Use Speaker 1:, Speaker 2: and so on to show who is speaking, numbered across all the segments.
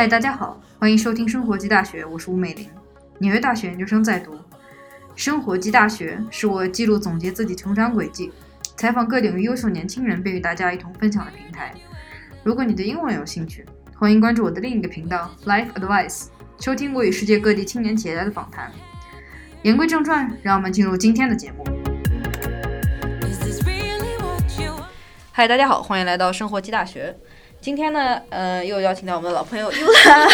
Speaker 1: 嗨，大家好，欢迎收听生活机大学，我是吴美玲，纽约大学研究生在读。生活机大学是我记录总结自己成长轨迹，采访各领域优秀年轻人，并与大家一同分享的平台。如果你对英文有兴趣，欢迎关注我的另一个频道 Life Advice，收听我与世界各地青年企业家的访谈。言归正传，让我们进入今天的节目。嗨，大家好，欢迎来到生活机大学。今天呢，呃，又邀请到我们的老朋友 Ula。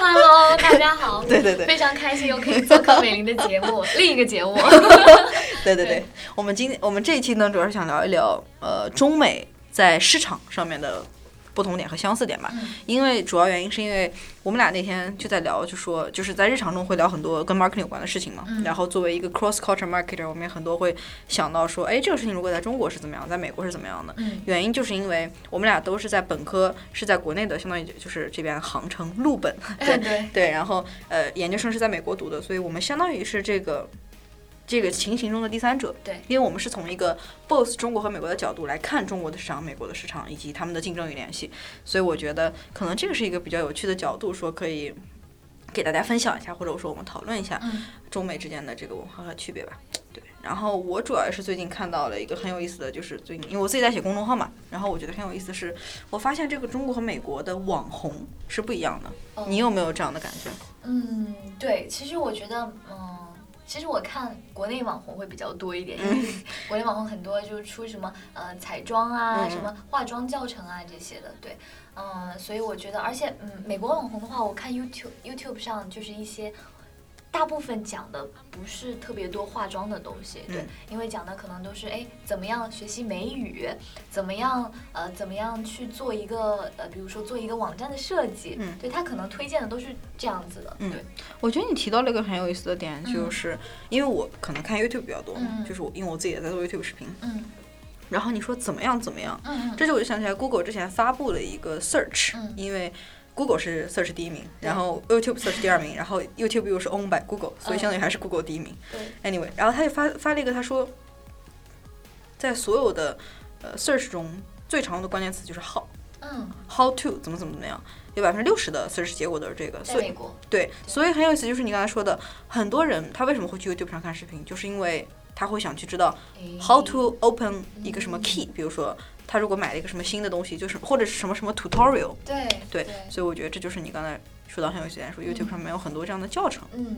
Speaker 2: Hello，大家好。
Speaker 1: 对对对
Speaker 2: 非常开心又可以做客美玲的节目，另一个节目。
Speaker 1: 对对对
Speaker 2: 对，
Speaker 1: 我们今天我们这一期呢，主要是想聊一聊呃中美在市场上面的不同点和相似点吧。
Speaker 2: 嗯
Speaker 1: 因为主要原因是因为我们俩那天就在聊，就说就是在日常中会聊很多跟 marketing 有关的事情嘛。
Speaker 2: 嗯
Speaker 1: 然后作为一个 cross culture marketer，我们也很多会想到说，哎，这个事情如果在中国是怎么样，在美国是怎么样的。
Speaker 2: 嗯
Speaker 1: 原因就是因为我们俩都是在本科是在国内的，相当于就是这边航程陆本，对
Speaker 2: 对，
Speaker 1: 对，然后呃，研究生是在美国读的，所以我们相当于是这个这个情形中的第三者。
Speaker 2: 对，
Speaker 1: 因为我们是从一个 both 中国和美国的角度来看中国的市场、美国的市场以及他们的竞争与联系，所以我觉得可能这个是一个比较有趣的角度，说可以给大家分享一下，或者说我们讨论一下
Speaker 2: 嗯
Speaker 1: 中美之间的这个文化和区别吧。对，然后我主要是最近看到了一个很有意思的，就是最近因为我自己在写公众号嘛，然后我觉得很有意思的是，我发现这个中国和美国的网红是不一样的。
Speaker 2: 哦
Speaker 1: 你有没有这样的感觉？
Speaker 2: 嗯，对，其实我觉得，嗯。其实我看国内网红会比较多一点，因为国内网红很多就是出什么呃彩妆啊、
Speaker 1: 嗯。
Speaker 2: 什么化妆教程啊这些的，对，嗯，所以我觉得，而且嗯，美国网红的话，我看 YouTube YouTube 上就是一些大部分讲的不是特别多化妆的东西，对，
Speaker 1: 嗯
Speaker 2: 因为讲的可能都是哎怎么样学习美语，怎么样呃怎么样去做一个呃比如说做一个网站的设计，
Speaker 1: 嗯。
Speaker 2: 对他可能推荐的都是这样子的，
Speaker 1: 嗯。
Speaker 2: 对，
Speaker 1: 我觉得你提到了一个很有意思的点，就是因为我可能看 YouTube 比较多，
Speaker 2: 嗯。
Speaker 1: 就是我因为我自己也在做 YouTube 视频，
Speaker 2: 嗯。
Speaker 1: 然后你说怎么样怎么样，
Speaker 2: 嗯
Speaker 1: 这就我就想起来 Google 之前发布了一个 search，、
Speaker 2: 嗯。
Speaker 1: 因为 Google 是 search 第一名，然后 YouTube search 第二名，然后 YouTube 又是 owned by Google，所以
Speaker 2: 嗯。
Speaker 1: 相当于还是 Google 第一名。
Speaker 2: 对
Speaker 1: ，Anyway，然后他就发发了一个，他说，在所有的呃 search 中最常用的关键词就是 how
Speaker 2: 嗯
Speaker 1: ，how to 怎么怎么怎么样，有百分之六十的 search 结果都是这个，所以对，所以很有意思，就是你刚才说的，很多人他为什么会去 YouTube 上看视频，就是因为他会想去知道
Speaker 2: 哎
Speaker 1: how to open 一个什么
Speaker 2: 嗯。
Speaker 1: key，比如说他如果买了一个什么新的东西，就是或者是什么什么 tutorial，
Speaker 2: 对
Speaker 1: 对，
Speaker 2: 对，
Speaker 1: 所以我觉得这就是你刚才说到很有意思的点，说 YouTube 上面有很多这样的教程，
Speaker 2: 嗯。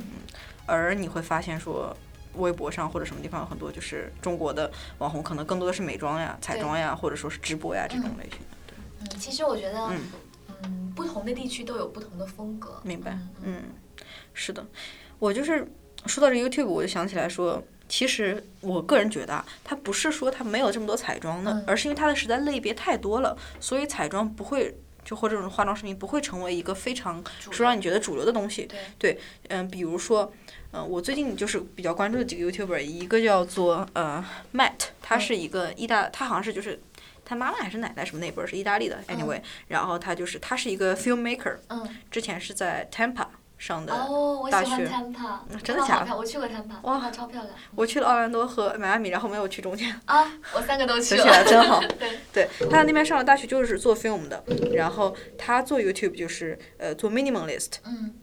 Speaker 1: 而你会发现说。微博上或者什么地方有很多就是中国的网红，可能更多的是美妆呀、彩妆呀，或者说是直播呀这种类型的。
Speaker 2: 嗯，其实我觉得
Speaker 1: 嗯。
Speaker 2: 嗯不同的地区都有不同的风格，
Speaker 1: 明白
Speaker 2: 嗯，
Speaker 1: 嗯，是的，我就是说到这 YouTube，我就想起来说，其实我个人觉得啊，它不是说它没有这么多彩妆的，
Speaker 2: 嗯
Speaker 1: 而是因为它的实在类别太多了，所以彩妆不会。就或者这种化妆视频不会成为一个非常说让你觉得主流的东西，
Speaker 2: 对，
Speaker 1: 嗯，比如说，嗯、我最近就是比较关注的几个 YouTuber，一个叫做呃 Matt，他是一个意大，他好像是就是他妈妈还是奶奶什么那辈儿是意大利的，anyway，、然后他就是他是一个 filmmaker，
Speaker 2: 嗯，
Speaker 1: 之前是在 Tampa 上的，
Speaker 2: 哦，我喜欢
Speaker 1: 大学真的假的，
Speaker 2: 我去过 Tampa，
Speaker 1: 哇
Speaker 2: 超漂亮
Speaker 1: 我去了奥兰多和迈阿密，然后没有去中间，
Speaker 2: 啊，我三个都去了，
Speaker 1: 真好。
Speaker 2: 对，
Speaker 1: 对，他在那边上了大学，就是做 film 的，然后他做 YouTube 就是呃做 minimalist，
Speaker 2: 嗯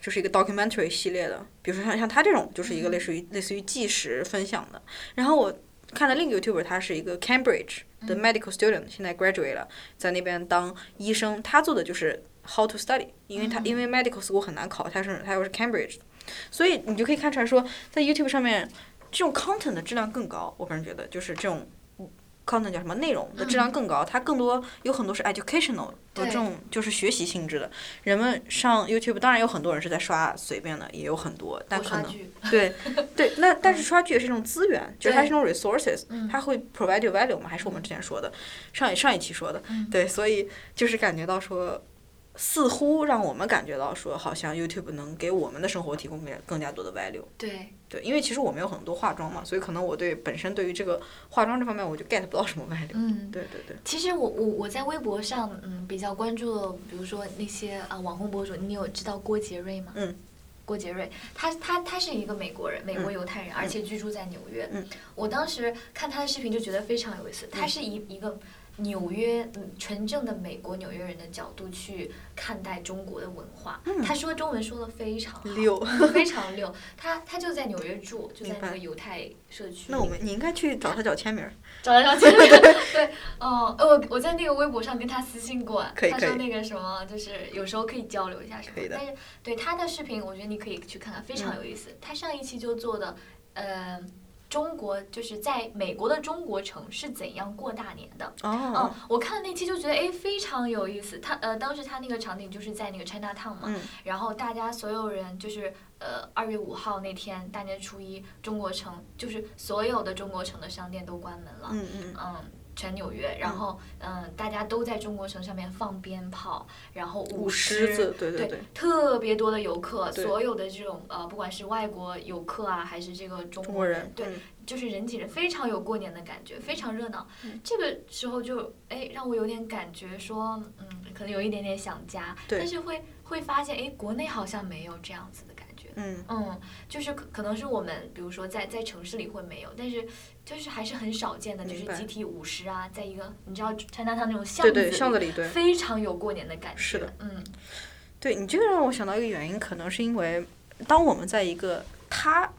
Speaker 1: 就是一个 documentary 系列的，比如说像像他这种，就是一个类似于类似于纪实分享的。然后我看的另一个 YouTuber，他是一个 Cambridge 的 medical student，、现在 graduate 了，在那边当医生。他做的就是 how to study，因为它、因为 medical school 很难考，它是它又是 Cambridge 的，所以你就可以看出来说，在 YouTube 上面这种 content 的质量更高。我个人觉得就是这种。content 叫什么内容的质量更高，它更多有很多是 educational 的这种就是学习性质的。人们上 YouTube，当然有很多人是在刷随便的，也有很多，但可能对 对，那但是刷剧也是一种资源，就是它是一种 resources，
Speaker 2: 嗯
Speaker 1: 它会 provide you value 嘛，还是我们之前说的，上一上一期说的，
Speaker 2: 嗯
Speaker 1: 对，所以就是感觉到说。似乎让我们感觉到说，好像 YouTube 能给我们的生活提供更更加多的 value。
Speaker 2: 对，
Speaker 1: 对，因为其实我们有很多化妆嘛，所以可能我对本身对于这个化妆这方面，我就 get 不到什么 value。
Speaker 2: 嗯。
Speaker 1: 对对对，
Speaker 2: 其实我我我在微博上，嗯，比较关注，比如说那些啊、网红博主，你有知道郭杰瑞吗？
Speaker 1: 嗯。
Speaker 2: 郭杰瑞，他他他是一个美国人，美国犹太人，而且居住在纽约。
Speaker 1: 嗯。
Speaker 2: 我当时看他的视频就觉得非常有意思，他是一一个纽约，嗯，纯正的美国纽约人的角度去看待中国的文化。
Speaker 1: 嗯
Speaker 2: 他说中文说的非常好，
Speaker 1: 溜
Speaker 2: 嗯非常溜。他他就在纽约住，就在那个犹太社区。
Speaker 1: 那我们你应该去找他找签名儿。
Speaker 2: 找他找签名，对，哦，呃我我在那个微博上跟他私信过，他说那个什么，就是有时候可以交流一下什么
Speaker 1: 的
Speaker 2: 但是对他的视频，我觉得你可以去看看，非常有意思。他上一期就做的，呃，中国就是在美国的中国城是怎样过大年的。
Speaker 1: 哦
Speaker 2: 嗯，，我看了那期就觉得哎非常有意思。他呃当时他那个场景就是在那个 China Town 嘛，
Speaker 1: 嗯
Speaker 2: 然后大家所有人就是呃二月五号那天大年初一，中国城就是所有的中国城的商店都关门了。
Speaker 1: 嗯嗯，
Speaker 2: 嗯，全纽约，然后嗯，大家都在中国城上面放鞭炮，然后舞
Speaker 1: 舞狮
Speaker 2: 狮，
Speaker 1: 子，对
Speaker 2: 对
Speaker 1: 对，
Speaker 2: 特别多的游客，所有的这种呃，不管是外国游客啊，还是这个中
Speaker 1: 中国人，
Speaker 2: 对，
Speaker 1: 嗯
Speaker 2: 就是人挤人，非常有过年的感觉，非常热闹。
Speaker 1: 嗯
Speaker 2: 这个时候就哎，让我有点感觉说，嗯，可能有一点点想家，
Speaker 1: 对
Speaker 2: 但是会会发现，哎，国内好像没有这样子的感觉。
Speaker 1: 嗯，
Speaker 2: 嗯，就是可可能是我们，比如说在在城市里会没有，但是就是还是很少见的，就是集体舞狮啊，在一个你知道 China Town 那种巷
Speaker 1: 对
Speaker 2: 子里，
Speaker 1: 对，巷子里对。
Speaker 2: 非常有过年的感觉。
Speaker 1: 是的，
Speaker 2: 嗯
Speaker 1: 对你这个让我想到一个原因，可能是因为当我们在一个他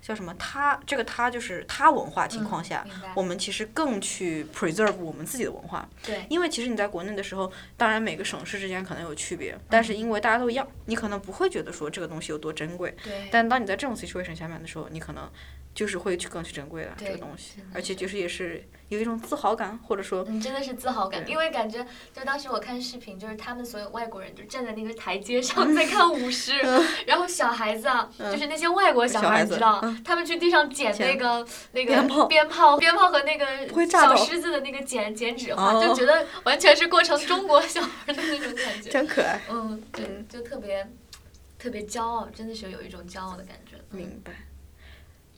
Speaker 1: 叫什么他这个他就是他文化情况下，
Speaker 2: 嗯
Speaker 1: 我们其实更去 preserve 我们自己的文化。
Speaker 2: 对
Speaker 1: 因为其实你在国内的时候，当然每个省市之间可能有区别，但是因为大家都一样，你可能不会觉得说这个东西有多珍贵。
Speaker 2: 对，
Speaker 1: 但当你在这种 situation 下面的时候，你可能就是会去更去珍贵了这个东西，而且就是也是有一种自豪感，或者说
Speaker 2: 嗯，真的是自豪感，因为感觉就当时我看视频，就是他们所有外国人就站在那个台阶上在看舞狮，然后小孩子啊，就是那些外国小孩，你知道
Speaker 1: 嗯，
Speaker 2: 他们去地上捡
Speaker 1: 捡
Speaker 2: 那个那个
Speaker 1: 鞭炮
Speaker 2: 鞭炮、鞭炮和那个小狮子的那个剪剪纸花，
Speaker 1: 哦
Speaker 2: 就觉得完全是过成中国小孩的那种感觉。
Speaker 1: 真可爱。
Speaker 2: 嗯，对
Speaker 1: 嗯，
Speaker 2: 就特别特别骄傲，真的是有一种骄傲的感觉。嗯
Speaker 1: 明白。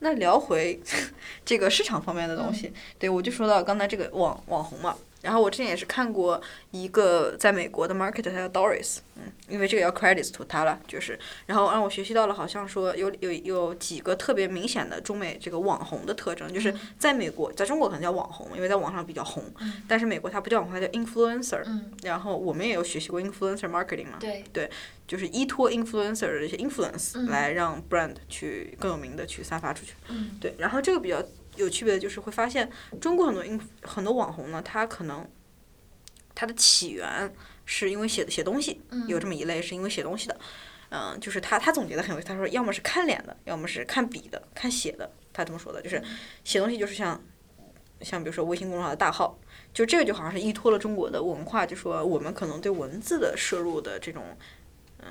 Speaker 1: 那聊回 这个市场方面的东西，对我就说到刚才这个网网红嘛，然后我之前也是看过一个在美国的 market，他叫 Doris，嗯，因为这个要 credits to 他了，就是，然后让我学习到了，好像说有有有几个特别明显的中美这个网红的特征，就是在美国，在中国可能叫网红，因为在网上比较红，
Speaker 2: 嗯
Speaker 1: 但是美国它不叫网红，它叫 influencer，
Speaker 2: 嗯，
Speaker 1: 然后我们也有学习过 influencer marketing 嘛，
Speaker 2: 对，
Speaker 1: 就是依托 influencer 的一些 influence
Speaker 2: 嗯。
Speaker 1: 来让 brand 去更有名的去散发出去。
Speaker 2: 嗯。
Speaker 1: 对，然后这个比较有区别的就是会发现中国很多 inf 很多网红呢，他可能他的起源是因为写写东西，
Speaker 2: 嗯
Speaker 1: 有这么一类是因为写东西的。嗯，就是他他总结的很有意思，他说要么是看脸的，要么是看笔的，看写的。他这么说的，就是写东西就是像像比如说微信公众号的大号，就这个就好像是依托了中国的文化，就说我们可能对文字的摄入的这种嗯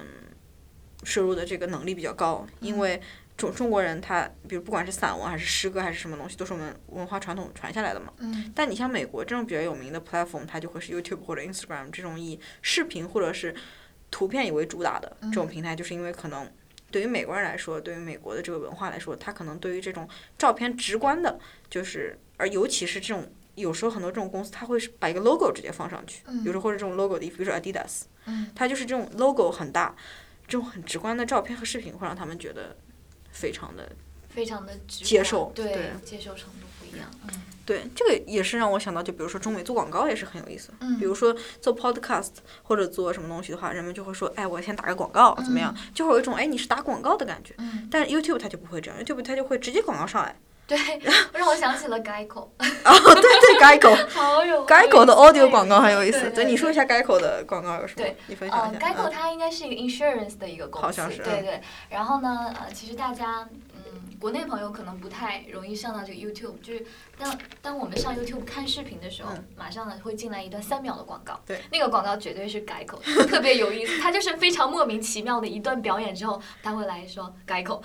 Speaker 1: 摄入的这个能力比较高，因为中中国人他比如不管是散文还是诗歌还是什么东西，都是我们文化传统传下来的嘛。
Speaker 2: 嗯
Speaker 1: 但你像美国这种比较有名的 platform，它就会是 YouTube 或者 Instagram 这种以视频或者是图片以为主打的这种平台，就是因为可能对于美国人来说，对于美国的这个文化来说，他可能对于这种照片直观的，就是而尤其是这种有时候很多这种公司，它会是把一个 logo 直接放上去，有时候或者这种 logo 的衣服，比如说 Adidas，
Speaker 2: 嗯
Speaker 1: 它就是这种 logo 很大，这种很直观的照片和视频会让他们觉得非常的
Speaker 2: 非常的
Speaker 1: 接受
Speaker 2: 对
Speaker 1: 对
Speaker 2: 接受程度不一样。嗯
Speaker 1: 对，这个也是让我想到，就比如说中美做广告也是很有意思。
Speaker 2: 嗯
Speaker 1: 比如说做 podcast 或者做什么东西的话，人们就会说，哎，我先打个广告，怎么样？就会有一种哎你是打广告的感觉。
Speaker 2: 嗯，
Speaker 1: 但是 YouTube 它就不会这样，YouTube 它就会直接广告上来。
Speaker 2: 对，让我想起了 Geico，
Speaker 1: 哦，对对，Geico。
Speaker 2: 好有
Speaker 1: Geico 的 audio 广告很有意思，
Speaker 2: 对对
Speaker 1: 你说一下 Geico 的广告有什么
Speaker 2: 对？
Speaker 1: 你分享
Speaker 2: 呃
Speaker 1: 一下。
Speaker 2: ，Geico
Speaker 1: 嗯
Speaker 2: 它应该是一个 insurance 的一个公司，
Speaker 1: 好像是嗯
Speaker 2: 对对。然后呢，呃，其实大家，嗯，国内朋友可能不太容易上到这个 YouTube，就是当当我们上 YouTube 看视频的时候，
Speaker 1: 嗯。
Speaker 2: 马上呢会进来一段三秒的广告，
Speaker 1: 对，
Speaker 2: 那个广告绝对是 Geico，特别有意思，它就是非常莫名其妙的一段表演之后，他会来说 Geico，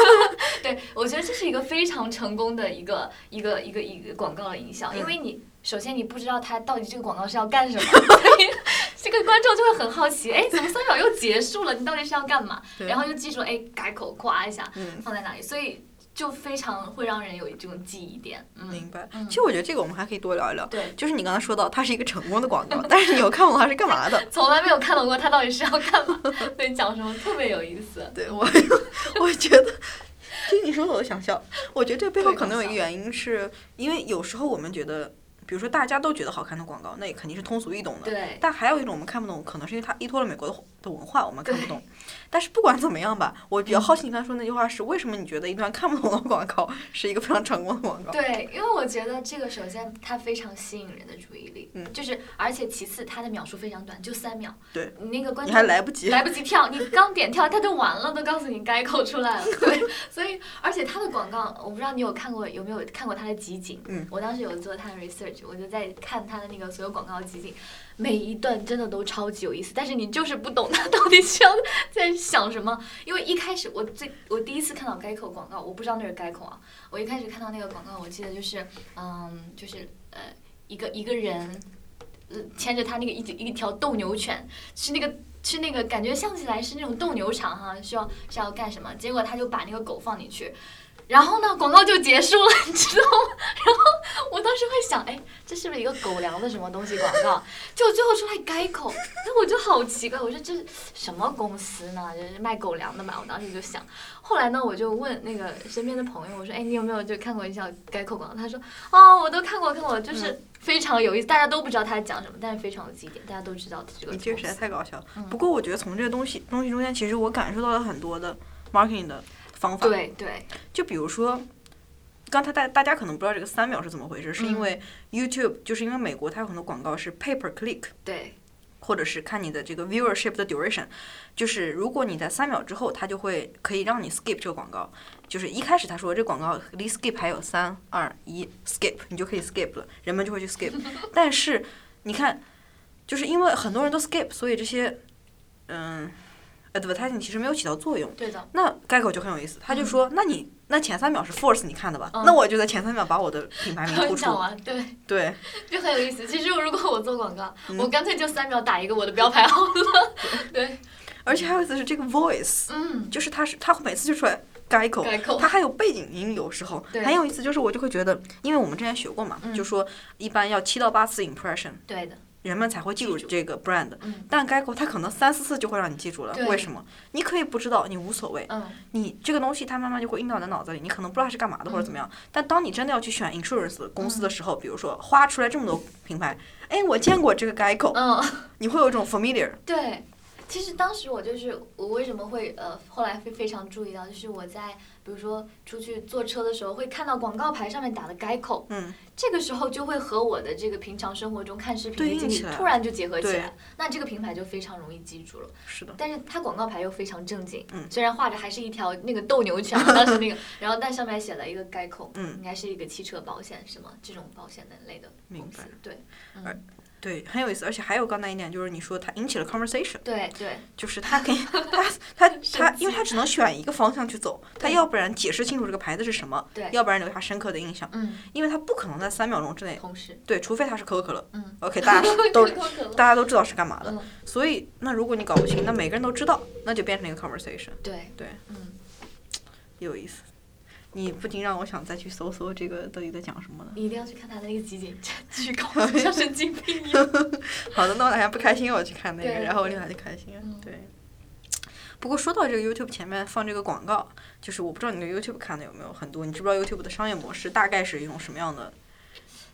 Speaker 2: 对我觉得这是一个非常成功的一个一个一个一个广告的营销，
Speaker 1: 嗯。
Speaker 2: 因为你。首先，你不知道他到底这个广告是要干什么，所以这个观众就会很好奇，哎，怎么三秒又结束了？你到底是要干嘛？然后就记住，哎，改口夸一下，
Speaker 1: 嗯
Speaker 2: 放在哪里，所以就非常会让人有这种记忆点。嗯，
Speaker 1: 明白。
Speaker 2: 嗯
Speaker 1: 其实我觉得这个我们还可以多聊一聊。
Speaker 2: 对，
Speaker 1: 就是你刚才说到，它是一个成功的广告，但是你有看过它是干嘛的？
Speaker 2: 从来没有看懂过它到底是要干嘛，对，讲什么特别有意思。
Speaker 1: 对我，我觉得，听你说的我都想笑。我觉得这背后可能有一个原因是，因为有时候我们觉得比如说大家都觉得好看的广告，那也肯定是通俗易懂的。
Speaker 2: 对
Speaker 1: 但还有一种我们看不懂，可能是因为它依托了美国的的文化，我们看不懂。但是不管怎么样吧，我比较好奇你刚才说那句话是为什么你觉得一段看不懂的广告是一个非常成功的广告？
Speaker 2: 对，因为我觉得这个首先它非常吸引人的注意力，
Speaker 1: 嗯
Speaker 2: 就是而且其次它的秒数非常短，就三秒，
Speaker 1: 对，
Speaker 2: 你那个观
Speaker 1: 你
Speaker 2: 众
Speaker 1: 还来不及。
Speaker 2: 来不及跳，你刚点跳它就完了，都告诉你该扣出来了。对，所以而且它的广告，我不知道你有看过有没有看过它的集锦？
Speaker 1: 嗯
Speaker 2: 我当时有做它的 research，我就在看他的那个所有广告集锦，每一段真的都超级有意思，但是你就是不懂他到底想在想什么。因为一开始我最我第一次看到该口广告，我不知道那是该口啊，我一开始看到那个广告，我记得就是嗯，就是呃一个一个人。牵着他那个一一条斗牛犬，是那个是那个感觉像起来是那种斗牛场哈，需要是要干什么？结果他就把那个狗放进去，然后呢，广告就结束了，你知道吗？然后我当时会想，哎，这是不是一个狗粮的什么东西广告？就最后出来改口，那我就好奇怪，我说这是什么公司呢？就是卖狗粮的嘛。我当时就想，后来呢，我就问那个身边的朋友，我说，哎，你有没有就看过一下改口广告？他说，哦，我都看过，看过，就是非常有意思，大家都不知道他在讲什么，但是非常有记点，大家都知道这个
Speaker 1: 你这个实在。太搞笑了。
Speaker 2: 嗯
Speaker 1: 不过我觉得从这个东西东西中间，其实我感受到了很多的 marketing 的方法。
Speaker 2: 对对，
Speaker 1: 就比如说，刚才大大家可能不知道这个三秒是怎么回事，是因
Speaker 2: 嗯
Speaker 1: 为 YouTube 就是因为美国它有很多广告是 pay per click，
Speaker 2: 对，
Speaker 1: 或者是看你的这个 viewership 的 duration，就是如果你在三秒之后，它就会可以让你 skip 这个广告。就是一开始他说这广告离 skip 还有三二一 skip，你就可以 skip 了，人们就会去 skip。但是你看，就是因为很多人都 skip，所以这些嗯 advertising 其实没有起到作用。
Speaker 2: 对的，
Speaker 1: 那该口就很有意思，他就说，那你那前三秒是 force 你看的吧？
Speaker 2: 嗯
Speaker 1: 那我就在前三秒把我的品牌名 突出
Speaker 2: 讲。完，对，
Speaker 1: 对，
Speaker 2: 就很有意思。其实如果我做广告，
Speaker 1: 嗯
Speaker 2: 我干脆就三秒打一个我的标牌好了。对，
Speaker 1: 而且还有一次是这个 voice，
Speaker 2: 嗯，
Speaker 1: 就是他是他每次就出来该口，
Speaker 2: 改口
Speaker 1: 它还有背景音，有时候
Speaker 2: 对
Speaker 1: 很有意思。就是我就会觉得，因为我们之前学过嘛，
Speaker 2: 嗯
Speaker 1: 就说一般要七到八次 impression，
Speaker 2: 对的，
Speaker 1: 人们才会记住这个 brand。
Speaker 2: 嗯
Speaker 1: 但该口它可能三四次就会让你记住了，为什么？你可以不知道，你无所谓。
Speaker 2: 嗯，
Speaker 1: 你这个东西它慢慢就会印到你的脑子里，你可能不知道它是干嘛的或者怎么
Speaker 2: 嗯
Speaker 1: 样。但当你真的要去选 insurance 公司的时候，比如说花出来这么多品牌，哎，我见过这个 Geico，
Speaker 2: 嗯，
Speaker 1: 你会有一种 familiar。
Speaker 2: 对。其实当时我就是我为什么会呃后来非非常注意到，就是我在比如说出去坐车的时候会看到广告牌上面打的改口，
Speaker 1: 嗯，
Speaker 2: 这个时候就会和我的这个平常生活中看视频的经历突然就结合起来，那这个品牌就非常容易记住了。
Speaker 1: 是的，
Speaker 2: 但是它广告牌又非常正经，
Speaker 1: 嗯。
Speaker 2: 虽然画着还是一条那个斗牛犬，当时那个，然后但上面写了一个该口，
Speaker 1: 嗯。
Speaker 2: 应该是一个汽车保险什么这种保险的类的，公司对，
Speaker 1: 而
Speaker 2: 嗯，
Speaker 1: 对，很有意思。而且还有刚才一点就是你说它引起了 conversation，
Speaker 2: 对对。
Speaker 1: 就是它可以，它它 它，因为它只能选一个方向去走，它要不然解释清楚这个牌子是什么，
Speaker 2: 对，
Speaker 1: 要不然留下深刻的印象，
Speaker 2: 嗯，
Speaker 1: 因为它不可能在三秒钟之内，
Speaker 2: 同时，
Speaker 1: 对，除非它是可口可乐
Speaker 2: 嗯
Speaker 1: ，，OK，大家 都大家都知道是干嘛的，
Speaker 2: 嗯，
Speaker 1: 所以那如果你搞不清，那每个人都知道，那就变成一个 conversation，
Speaker 2: 对
Speaker 1: 对，
Speaker 2: 嗯，
Speaker 1: 有意思。你不禁让我想再去搜搜这个到底在讲什么呢？
Speaker 2: 你一定要去看他的那个集锦，继续搞得像神经病一样。
Speaker 1: 好的，那我哪天不开心我去看那个，然后我立马就开心了。
Speaker 2: 嗯
Speaker 1: 对。不过说到这个 YouTube 前面放这个广告，就是我不知道你的 YouTube 看的有没有很多，你知不知道 YouTube 的商业模式大概是一种什么样的？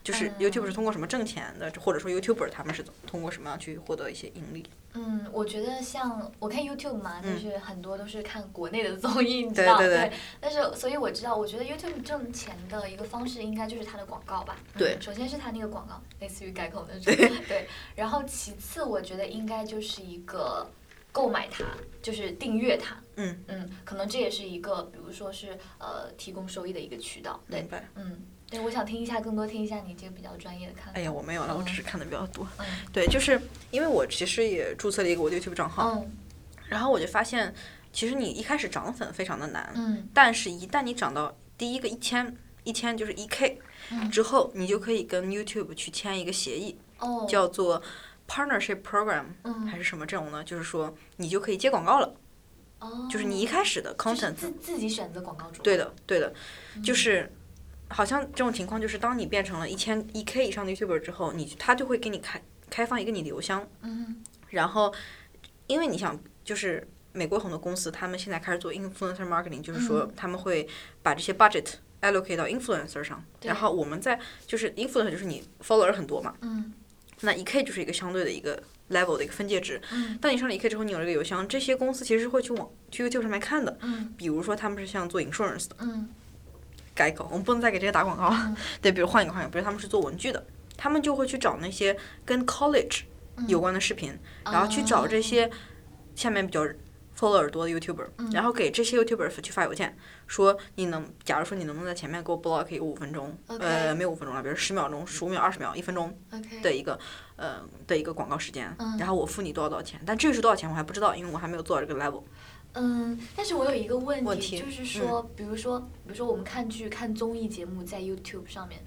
Speaker 1: 就是
Speaker 2: 嗯
Speaker 1: YouTube 是通过什么挣钱的，或者说 YouTuber 他们是通过什么样去获得一些盈利？
Speaker 2: 嗯，我觉得像我看 YouTube 嘛，就
Speaker 1: 嗯
Speaker 2: 是很多都是看国内的综艺，你知道
Speaker 1: 对对对
Speaker 2: 但是所以我知道，我觉得 YouTube 挣钱的一个方式应该就是它的广告吧。
Speaker 1: 对
Speaker 2: 嗯首先是它那个广告，类似于改口那种。对。然后其次，我觉得应该就是一个购买它，就是订阅它。
Speaker 1: 嗯
Speaker 2: 嗯，可能这也是一个，比如说是呃提供收益的一个渠道。对
Speaker 1: 明。白。
Speaker 2: 嗯，对，我想听一下更多，听一下你这个比较专业的看法。
Speaker 1: 哎呀，我没有了，我只是看的比较多。
Speaker 2: 嗯
Speaker 1: 对，就是因为我其实也注册了一个我的 YouTube 账号，
Speaker 2: 嗯
Speaker 1: 然后我就发现，其实你一开始涨粉非常的难，
Speaker 2: 嗯
Speaker 1: 但是一旦你涨到第一个一千，一千就是一 K
Speaker 2: 嗯
Speaker 1: 之后，你就可以跟 YouTube 去签一个协议，
Speaker 2: 哦，
Speaker 1: 叫做 partnership program
Speaker 2: 嗯
Speaker 1: 还是什么这种呢？就是说你就可以接广告了，
Speaker 2: 哦，
Speaker 1: 就是你一开始的 content，
Speaker 2: 自自己选择广告主。
Speaker 1: 对的对的，
Speaker 2: 嗯。
Speaker 1: 就是。好像这种情况就是，当你变成了一千一 K 以上的 YouTuber 之后，你他就会给你开开放一个你的邮箱，
Speaker 2: 嗯
Speaker 1: 然后，因为你想，就是美国很多公司，他们现在开始做 influencer marketing，就是说
Speaker 2: 嗯。
Speaker 1: 他们会把这些 budget allocate 到 influencer 上，
Speaker 2: 对。
Speaker 1: 然后我们在就是 influencer 就是你 follower 很多嘛，
Speaker 2: 嗯。
Speaker 1: 那一 k 就是一个相对的一个 level 的一个分界值。
Speaker 2: 嗯
Speaker 1: 当你上了一 k 之后，你有了一个邮箱，这些公司其实是会去往去 YouTube 上面看的。
Speaker 2: 嗯
Speaker 1: 比如说他们是像做 insurance 的，
Speaker 2: 嗯
Speaker 1: 改口，我们不能再给这些打广告了。对，比如换一个换一个，比如他们是做文具的，他们就会去找那些跟 college 有关的视频，然后去找这些下面比较 follower 多的 YouTuber，、然后给这些 YouTuber 去发邮件，说你能，假如说你能不能在前面给我 block 一个五分钟呃，没有五分钟了，比如十秒钟、十五秒、二十秒、一分钟的一个呃的一个广告时间，
Speaker 2: 嗯
Speaker 1: 然后我付你多少多少钱，但至于是多少钱我还不知道，因为我还没有做到这个 level。
Speaker 2: 嗯，但是我有一个问题，
Speaker 1: 问题嗯
Speaker 2: 就是说，比如说，比如说我们看剧、看综艺节目，在 YouTube 上面，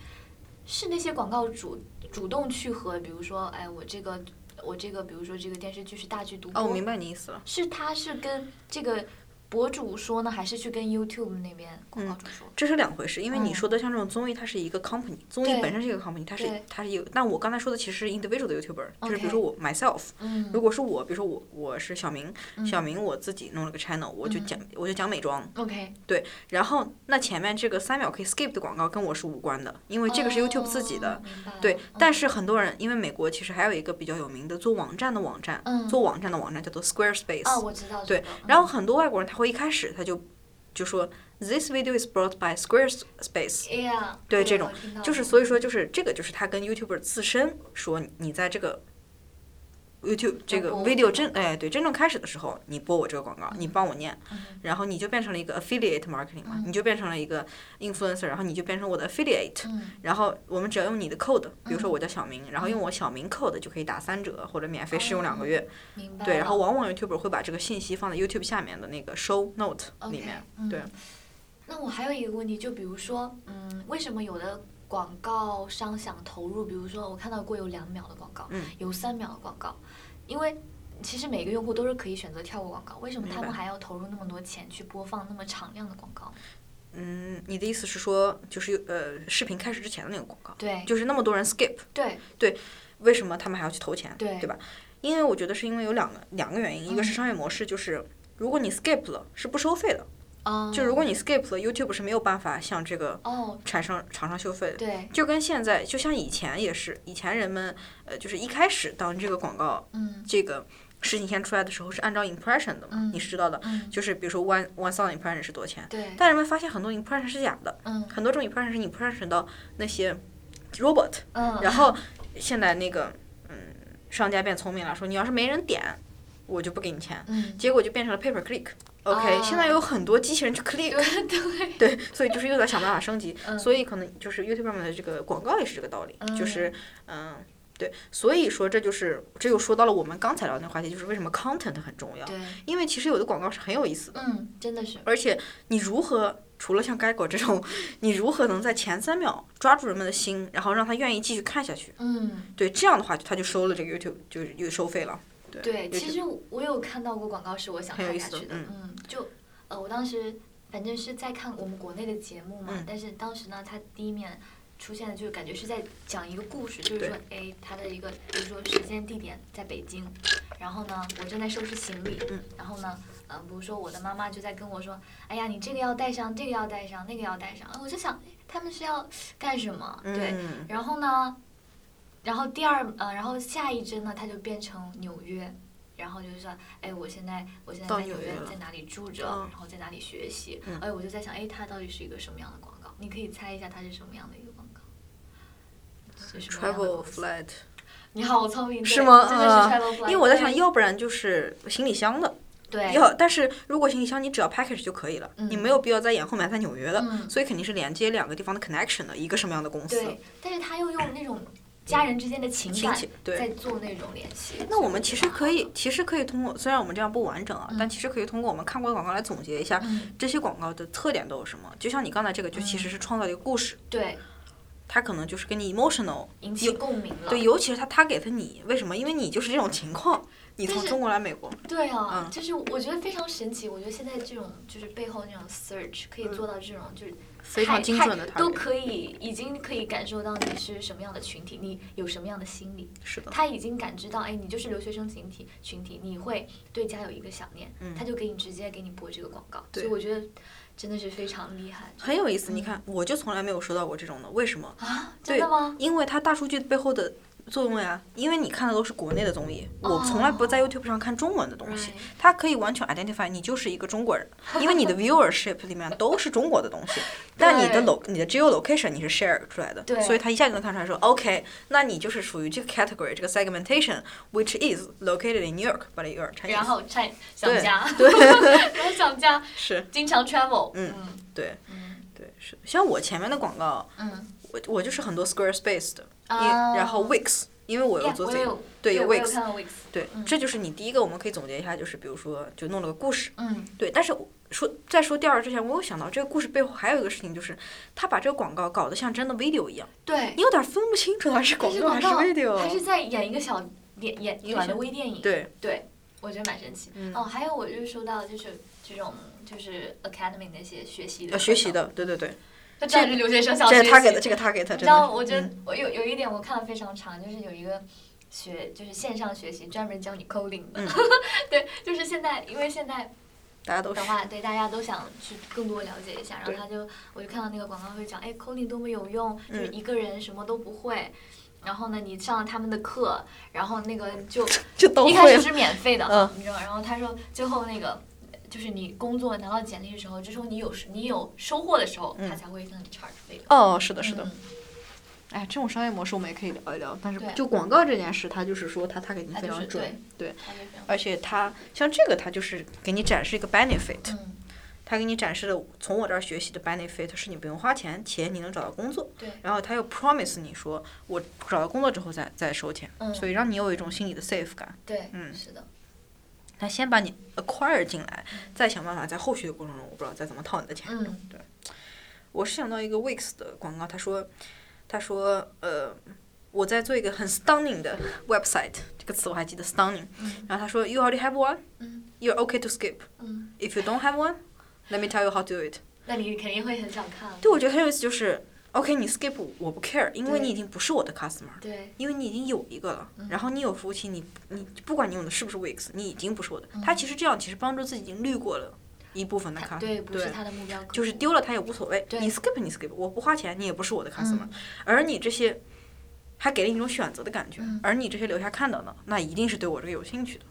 Speaker 2: 是那些广告主主动去和，比如说，哎，我这个我这个，比如说这个电视剧是大剧独播，
Speaker 1: 哦，我明白你意思了。
Speaker 2: 是他是跟这个博主说呢，还是去跟 YouTube 那边广告主说？
Speaker 1: 这是两回事，因为你
Speaker 2: 嗯
Speaker 1: 说的像这种综艺，它是一个 company，综艺本身是一个 company，它是它是一个。但我刚才说的其实是 individual 的 YouTuber，就是比如说我 myself，
Speaker 2: 嗯
Speaker 1: 如果是我，比如说我我是小明，小明我自己弄了个 channel，我就讲我就讲美妆
Speaker 2: ，，OK，
Speaker 1: 对，然后那前面这个三秒可以 skip 的广告跟我是无关的，因为这个是 YouTube 自己的对，
Speaker 2: 嗯
Speaker 1: 但是很多人因为美国其实还有一个比较有名的做网站的网站，
Speaker 2: 嗯
Speaker 1: 做网站的网站叫做 Squarespace。
Speaker 2: 啊，我知道
Speaker 1: 对
Speaker 2: 个，
Speaker 1: 然后很多外国人他会一开始他就就说 This video is brought by Squarespace。
Speaker 2: 哎呀，
Speaker 1: 对这种就是所以说就是这个就是他跟 YouTuber 自身说你在这个 YouTube 这个 video 真哎对真正开始的时候，你播我这个广告，你帮我念，
Speaker 2: 嗯。
Speaker 1: 然后你就变成了一个 affiliate marketing 嘛，你就变成了一个 influencer，然后你就变成我的 affiliate，、
Speaker 2: 嗯。
Speaker 1: 然后我们只要用你的 code，比如说我叫小明，然后用我小明 code 就可以打三折或者免费试用两个月，对，然后往往 YouTuber 会把这个信息放在 YouTube 下面的那个 show note 里面，
Speaker 2: 嗯。
Speaker 1: 对。
Speaker 2: 那我还有一个问题，就比如说，嗯，为什么有的广告商想投入，比如说我看到过有两秒的广告，
Speaker 1: 嗯。
Speaker 2: 有三秒的广告，因为其实每个用户都是可以选择跳过广告，为什么他们还要投入那么多钱去播放那么敞亮的广告？
Speaker 1: 嗯，你的意思是说，就是呃，视频开始之前的那个广告，
Speaker 2: 对。
Speaker 1: 就是那么多人 skip，
Speaker 2: 对。
Speaker 1: 对，为什么他们还要去投钱，
Speaker 2: 对。
Speaker 1: 吧？因为我觉得是因为有两个两个原因，一个是商业模式，就是如果你 skip 了是不收费的，
Speaker 2: 嗯，
Speaker 1: 就如果你 skip 了，YouTube 是没有办法向这个
Speaker 2: 哦，
Speaker 1: 产生厂商收费的。
Speaker 2: 对，
Speaker 1: 就跟现在，就像以前也是，以前人们呃，就是一开始当这个广告
Speaker 2: 嗯。
Speaker 1: 这个事情先出来的时候是按照 impression 的嘛，
Speaker 2: 嗯
Speaker 1: 你是知道的，
Speaker 2: 嗯，
Speaker 1: 就是比如说 one one thousand impression 是多少钱，
Speaker 2: 对，
Speaker 1: 但人们发现很多 impression 是假的，
Speaker 2: 嗯。
Speaker 1: 很多这种 impression 是 impression 到那些 robot，
Speaker 2: 嗯，
Speaker 1: 然后现在那个嗯，商家变聪明了，说你要是没人点，我就不给你钱，
Speaker 2: 嗯，
Speaker 1: 结果就变成了 pay per click。OK，、
Speaker 2: 啊
Speaker 1: 现在有很多机器人去 click，
Speaker 2: 对对，
Speaker 1: 对，所以就是又在想办法升级，
Speaker 2: 嗯
Speaker 1: 所以可能就是 YouTube 上面的这个广告也是这个道理，
Speaker 2: 嗯
Speaker 1: 就是嗯。对，所以说这就是这又说到了我们刚才聊的那个话题，就是为什么 content 很重要。
Speaker 2: 对，
Speaker 1: 因为其实有的广告是很有意思的，
Speaker 2: 嗯，真的是，
Speaker 1: 而且你如何除了像该狗这种，你如何能在前三秒抓住人们的心，然后让他愿意继续看下去？
Speaker 2: 嗯。
Speaker 1: 对，这样的话他就收了这个 YouTube 就又收费了。对，
Speaker 2: 对，其实我有看到过广告是我想看下去的，
Speaker 1: 嗯
Speaker 2: 嗯，就呃，我当时反正是在看我们国内的节目嘛，
Speaker 1: 嗯
Speaker 2: 但是当时呢，它第一面出现的就感觉是在讲一个故事，就是说，哎，它的一个比如说时间地点在北京，然后呢，我正在收拾行李，
Speaker 1: 嗯
Speaker 2: 然后呢，嗯，比如说我的妈妈就在跟我说，哎呀，你这个要带上，这个要带上，那个要带上，呃我就想，哎他们是要干什么？对，
Speaker 1: 嗯，
Speaker 2: 然后呢，然后第二呃，然后下一帧呢，它就变成纽约，然后就是说，哎，我现在我现在在纽约在哪里住着，
Speaker 1: 嗯
Speaker 2: 然后在哪里学习，
Speaker 1: 嗯。
Speaker 2: 哎，我就在想，哎，它到底是一个什么样的广告？你可以猜一下它是什么样的一个广告
Speaker 1: ？travel flight
Speaker 2: 你好聪明，
Speaker 1: 是吗？
Speaker 2: 真的是
Speaker 1: 啊
Speaker 2: travel flight，
Speaker 1: 因为我在想，要不然就是行李箱的，
Speaker 2: 对，
Speaker 1: 要，但是如果行李箱你只要 package 就可以了，你
Speaker 2: 嗯
Speaker 1: 没有必要再演后面在纽约的，
Speaker 2: 嗯。
Speaker 1: 所以肯定是连接两个地方的 connection 的一个什么样的公司，
Speaker 2: 对，但是他又用那种家人之间的情感
Speaker 1: 对
Speaker 2: 在做那种联系。
Speaker 1: 那我们其实可以，其实可以通过，虽然我们这样不完整啊，但其实可以通过我们看过的广告来总结一下
Speaker 2: 嗯
Speaker 1: 这些广告的特点都有什么。就像你刚才这个，就其实是创造一个故事，
Speaker 2: 对
Speaker 1: 他可能就是跟你 emotional，
Speaker 2: 引起共鸣了。
Speaker 1: 对，尤其是他他给的你，为什么？因为你就是这种情况，你从中国来美国，
Speaker 2: 对啊，
Speaker 1: 嗯
Speaker 2: 就是我觉得非常神奇。我觉得现在这种就是背后那种 search 可以做到这种，就是
Speaker 1: 嗯非常
Speaker 2: 太
Speaker 1: 精准的
Speaker 2: 太都可以，已经可以感受到你是什么样的群体，你有什么样的心理。
Speaker 1: 是的，
Speaker 2: 他已经感知到，哎，你就是留学生群体群体，你会对家有一个想念，
Speaker 1: 嗯
Speaker 2: 他就给你直接给你播这个广告。所以我觉得真的是非常厉害
Speaker 1: 很有意思。你看，我就从来没有收到过这种的，为什么？
Speaker 2: 啊！真的吗？
Speaker 1: 因为它大数据背后的作用呀，因为你看的都是国内的综艺，我从来不在 YouTube 上看中文的东西它可以完全 identify 你就是一个中国人，因为你的 viewership 里面都是中国的东西，但你的 lo 你的 geolocation 你是 share 出来的，
Speaker 2: 对
Speaker 1: 所以它一下就能看出来说，OK，那你就是属于这个 category 这个 segmentation，which is located in New York but you're Chinese，
Speaker 2: 然后想想家，
Speaker 1: 对
Speaker 2: 然后想家，
Speaker 1: 是，
Speaker 2: 经常 travel，
Speaker 1: 嗯
Speaker 2: 嗯
Speaker 1: 对
Speaker 2: 嗯
Speaker 1: 对是，像我前面的广告，
Speaker 2: 嗯，
Speaker 1: 我我就是很多 Squarespace 的，然后 Wix，因为我有做自己
Speaker 2: 我有
Speaker 1: 对有 Wix，对，这就是你第一个，我们可以总结一下，就是比如说，就弄了个故事，
Speaker 2: 嗯
Speaker 1: 对。但是说在说第二之前，我有想到这个故事背后还有一个事情，就是他把这个广告搞得像真的 video 一样，
Speaker 2: 对
Speaker 1: 你，有点分不清楚它是广告还是
Speaker 2: 是广告，它是
Speaker 1: video。
Speaker 2: 在演一个小演演短的微电影，
Speaker 1: 对，
Speaker 2: 对，我觉得蛮神奇。
Speaker 1: 嗯
Speaker 2: 哦，还有我就是说到就是这种就是 academy 那些学习的
Speaker 1: 要学习，的，对对对，
Speaker 2: 他这是留学生想
Speaker 1: 这。是他给的，这个他给他真
Speaker 2: 你知道，我觉得
Speaker 1: 嗯
Speaker 2: 我有有一点我看的非常长，就是有一个学就是线上学习专门教你 coding 的，
Speaker 1: 嗯
Speaker 2: 对，就是现在因为现在
Speaker 1: 大家都是
Speaker 2: 的话，对大家都想去更多了解一下，然后他就我就看到那个广告会讲，哎，coding 多么有用，就一个人什么都不会。然后呢，你上了他们的课，然后那个就
Speaker 1: 就都。
Speaker 2: 一开始是免费的，
Speaker 1: 嗯
Speaker 2: 你知道吗？然后他说最后那个就是你工作拿到简历的时候，这时候你有你有收获的时候，他才会跟你 charge 费的。
Speaker 1: 哦，是的，是的
Speaker 2: 嗯。
Speaker 1: 哎，这种商业模式我们也可以聊一聊，但是就广告这件事，他就是说他他给你非常准，对，而且他像这个，他就是给你展示一个 benefit，
Speaker 2: 嗯，
Speaker 1: 他给你展示的从我这儿学习的 benefit 是你不用花钱，且你能找到工作。
Speaker 2: 对
Speaker 1: 然后他又 promise 你说，我找到工作之后再再收钱，
Speaker 2: 嗯
Speaker 1: 所以让你有一种心理的 safe 感。
Speaker 2: 对，
Speaker 1: 嗯
Speaker 2: 是的，
Speaker 1: 他先把你 acquire 进来，再想办法在后续的过程中，我不知道再怎么套你的钱。
Speaker 2: 嗯
Speaker 1: 我是想到一个 Wix 的广告，他说，他说，呃，我在做一个很 stunning 的 website，这个词我还记得 stunning。然后他说，You already have one,
Speaker 2: 嗯
Speaker 1: you're okay to skip.
Speaker 2: 嗯
Speaker 1: ，If you don't have one, let me tell you how to do it.
Speaker 2: 那你肯定会很想看。
Speaker 1: 对，我觉得很有意思，就是 OK，你 skip 我不 care，因为你已经不是我的 customer，
Speaker 2: 对
Speaker 1: 因为你已经有一个了，然后你有服务器，你你不管你用的是不是 Wix，你已经不是我的。他其实这样其实帮助自己已经滤过了一部分的
Speaker 2: 他
Speaker 1: customer，
Speaker 2: 对，不是他的目标客。
Speaker 1: 就是丢了他也无所谓，
Speaker 2: 对
Speaker 1: 你 skip 你 skip，我不花钱，你也不是我的 customer，、
Speaker 2: 嗯
Speaker 1: 而你这些。还给了你一种选择的感觉，
Speaker 2: 嗯
Speaker 1: 而你这些留下看到的，那一定是对我这个有兴趣的。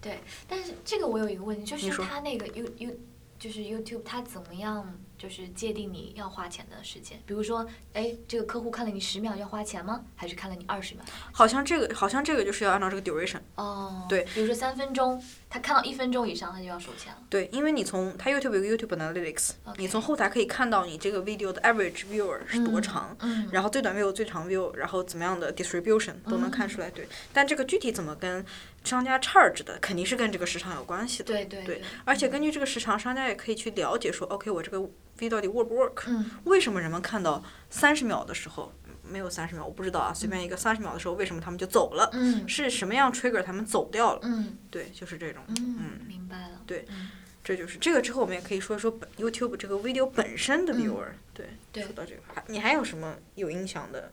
Speaker 2: 对，但是这个我有一个问题，就是他那个 You You 就是 YouTube，他怎么样就是界定你要花钱的时间？比如说，哎，这个客户看了你十秒要花钱吗？还是看了你二十秒？
Speaker 1: 好像这个，好像这个就是要按照这个 duration，
Speaker 2: 哦，
Speaker 1: 对
Speaker 2: 比如说三分钟，他看到一分钟以上，他就要收钱了。
Speaker 1: 对，因为你从他 YouTube 有个 YouTube
Speaker 2: Analytics，OK
Speaker 1: 你从后台可以看到你这个 video 的 average viewer 是多长，
Speaker 2: 嗯
Speaker 1: 然后最短 view、最长 view，然后怎么样的 distribution 都能看出来。对，但这个具体怎么跟商家 charge 的，肯定是跟这个时长有关系的。
Speaker 2: 对对
Speaker 1: 对，而且根据这个时长，商家也可以去了解说，OK，我这个 video 到底 work 不 work？、
Speaker 2: 嗯
Speaker 1: 为什么人们看到三十秒的时候，没有三十秒，我不知道啊，随便一个三十秒的时候，为什么他们就走了？
Speaker 2: 嗯
Speaker 1: 是什么样 trigger 他们走掉了？
Speaker 2: 嗯
Speaker 1: 对，就是这种。
Speaker 2: 嗯，明白了。
Speaker 1: 对
Speaker 2: 嗯
Speaker 1: 这就是这个之后，我们也可以说说本 YouTube 这个 video 本身的 viewer、对，
Speaker 2: 嗯对
Speaker 1: 说到这个，还你还有什么有印象的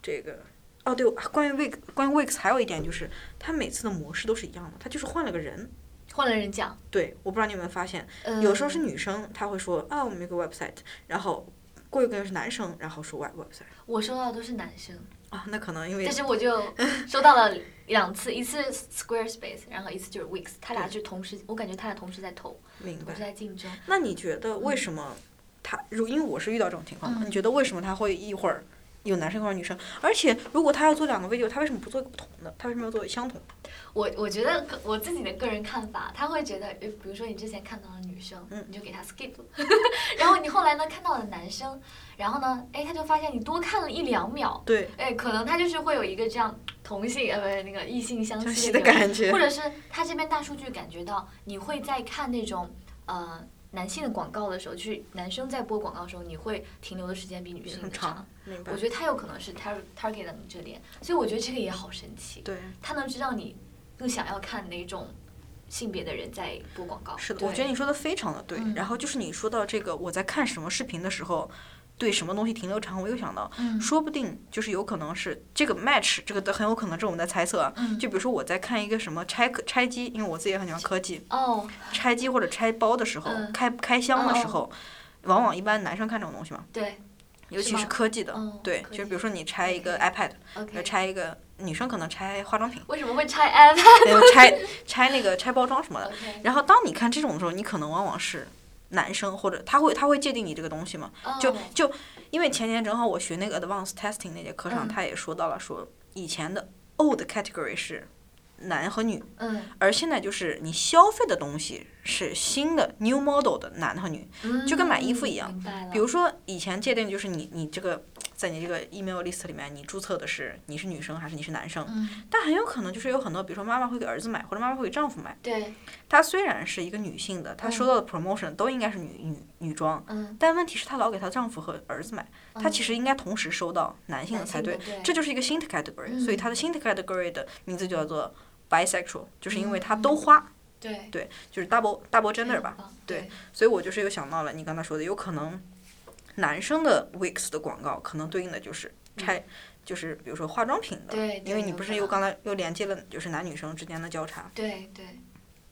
Speaker 1: 这个？哦，对，关于 Wix，关于 Wix 还有一点就是，它每次的模式都是一样的，它就是换了个人。
Speaker 2: 换了人讲，
Speaker 1: 对，我不知道你有没有发现，
Speaker 2: 呃
Speaker 1: 有时候是女生，她会说啊，我们有个 website，然后过一个月是男生，然后说 web website
Speaker 2: 我收到的都是男生，
Speaker 1: 啊，那可能因为
Speaker 2: 但是我就收到了两次，一次 Squarespace，然后一次就是 Wix，他俩就同时，我感觉他俩同时在投，
Speaker 1: 明白。
Speaker 2: 在竞争。
Speaker 1: 那你觉得为什么他？如因为我是遇到这种情况，
Speaker 2: 嗯
Speaker 1: 你觉得为什么他会一会儿有男生一会儿女生？而且如果他要做两个 video，他为什么不做一个不同的？他为什么要做相同的？
Speaker 2: 我我觉得个我自己的个人看法，他会觉得，呃比如说你之前看到了女生，
Speaker 1: 嗯
Speaker 2: 你就给他 skip，然后你后来呢看到了男生，然后呢，哎，他就发现你多看了一两秒，
Speaker 1: 对，
Speaker 2: 哎，可能他就是会有一个这样同性呃不是那个异性相吸
Speaker 1: 的感觉
Speaker 2: 或者是他这边大数据感觉到你会在看那种呃男性的广告的时候，就是男生在播广告的时候，你会停留的时间比女性
Speaker 1: 长。
Speaker 2: 我？觉得他有可能是 tar target 到你这点，所以我觉得这个也好神奇。
Speaker 1: 对，
Speaker 2: 他能知道你更想要看哪种性别的人在播广告。
Speaker 1: 是的，我觉得你说的非常的对。
Speaker 2: 嗯
Speaker 1: 然后就是你说到这个，我在看什么视频的时候。对什么东西停留长，我又想到，
Speaker 2: 嗯
Speaker 1: 说不定就是有可能是这个 match，这个都很有可能是我们的猜测啊。
Speaker 2: 嗯
Speaker 1: 就比如说我在看一个什么拆拆机，因为我自己也很喜欢科技，
Speaker 2: 哦，
Speaker 1: 拆机或者拆包的时候，
Speaker 2: 嗯
Speaker 1: 开开箱的时候，往往一般男生看这种东西嘛，
Speaker 2: 对
Speaker 1: 尤其是科技的，
Speaker 2: 哦
Speaker 1: 对，就比如说你拆一个 iPad。拆一个女生可能拆化妆品，
Speaker 2: 为什么会拆 iPad？
Speaker 1: 拆拆那个拆包装什么的。然后当你看这种的时候，你可能往往是男生，或者他会他会界定你这个东西嘛，就
Speaker 2: 哦
Speaker 1: 就因为前年正好我学那个 advanced testing 那节课上，
Speaker 2: 嗯
Speaker 1: 他也说到了，说以前的 old category 是男和女，
Speaker 2: 嗯
Speaker 1: 而现在就是你消费的东西是新的 new model 的男和女。
Speaker 2: 嗯，
Speaker 1: 就跟买衣服一样。比如说以前界定就是你你这个在你这个 email list 里面，你注册的是你是女生还是你是男生，
Speaker 2: 嗯，
Speaker 1: 但很有可能就是有很多，比如说妈妈会给儿子买，或者妈妈会给丈夫买。
Speaker 2: 对，
Speaker 1: 她虽然是一个女性的，她收到的 promotion 都应该是女女女装，
Speaker 2: 嗯，
Speaker 1: 但问题是她老给她丈夫和儿子买，她其实应该同时收到男性的才对这就是一个新的 category，、所以
Speaker 2: 嗯
Speaker 1: 它的新的 category 的名字就叫做 bisexual，就是因为它都花，
Speaker 2: 对，
Speaker 1: 对，就是 double double gender 吧。对，所以我就是又想到了你刚才说的，有可能男生的 Wix 的广告可能对应的就是拆，就是比如说化妆品的，
Speaker 2: 嗯对对
Speaker 1: 因为你不是又刚才又连接了就是男女生之间的交叉，
Speaker 2: 对对，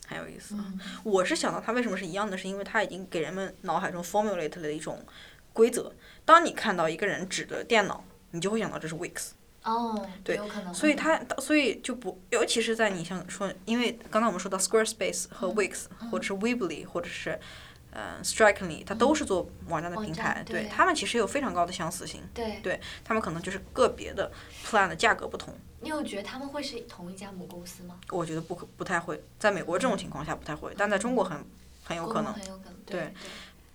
Speaker 1: 很有意思。
Speaker 2: 嗯
Speaker 1: 我是想到它为什么是一样的，是因为它已经给人们脑海中 formulate 了一种规则。当你看到一个人指着电脑，你就会想到这是 Wix。
Speaker 2: 哦，
Speaker 1: 对
Speaker 2: 有可能。
Speaker 1: 所以它，所以就不，尤其是在你像说，因为刚才我们说到 Squarespace 和
Speaker 2: 嗯
Speaker 1: Wix，、或者是 Weebly，或者是呃 Strikingly，它都是做网站的平台，
Speaker 2: 站对
Speaker 1: 他们其实有非常高的相似性，
Speaker 2: 对，
Speaker 1: 对他们可能就是个别的 plan 的价格不同。
Speaker 2: 你有觉得他们会是同一家母公司吗？
Speaker 1: 我觉得不可不太会，在美国这种情况下不太会，但在中国很很有可能。
Speaker 2: 很有可能。
Speaker 1: 对
Speaker 2: 对，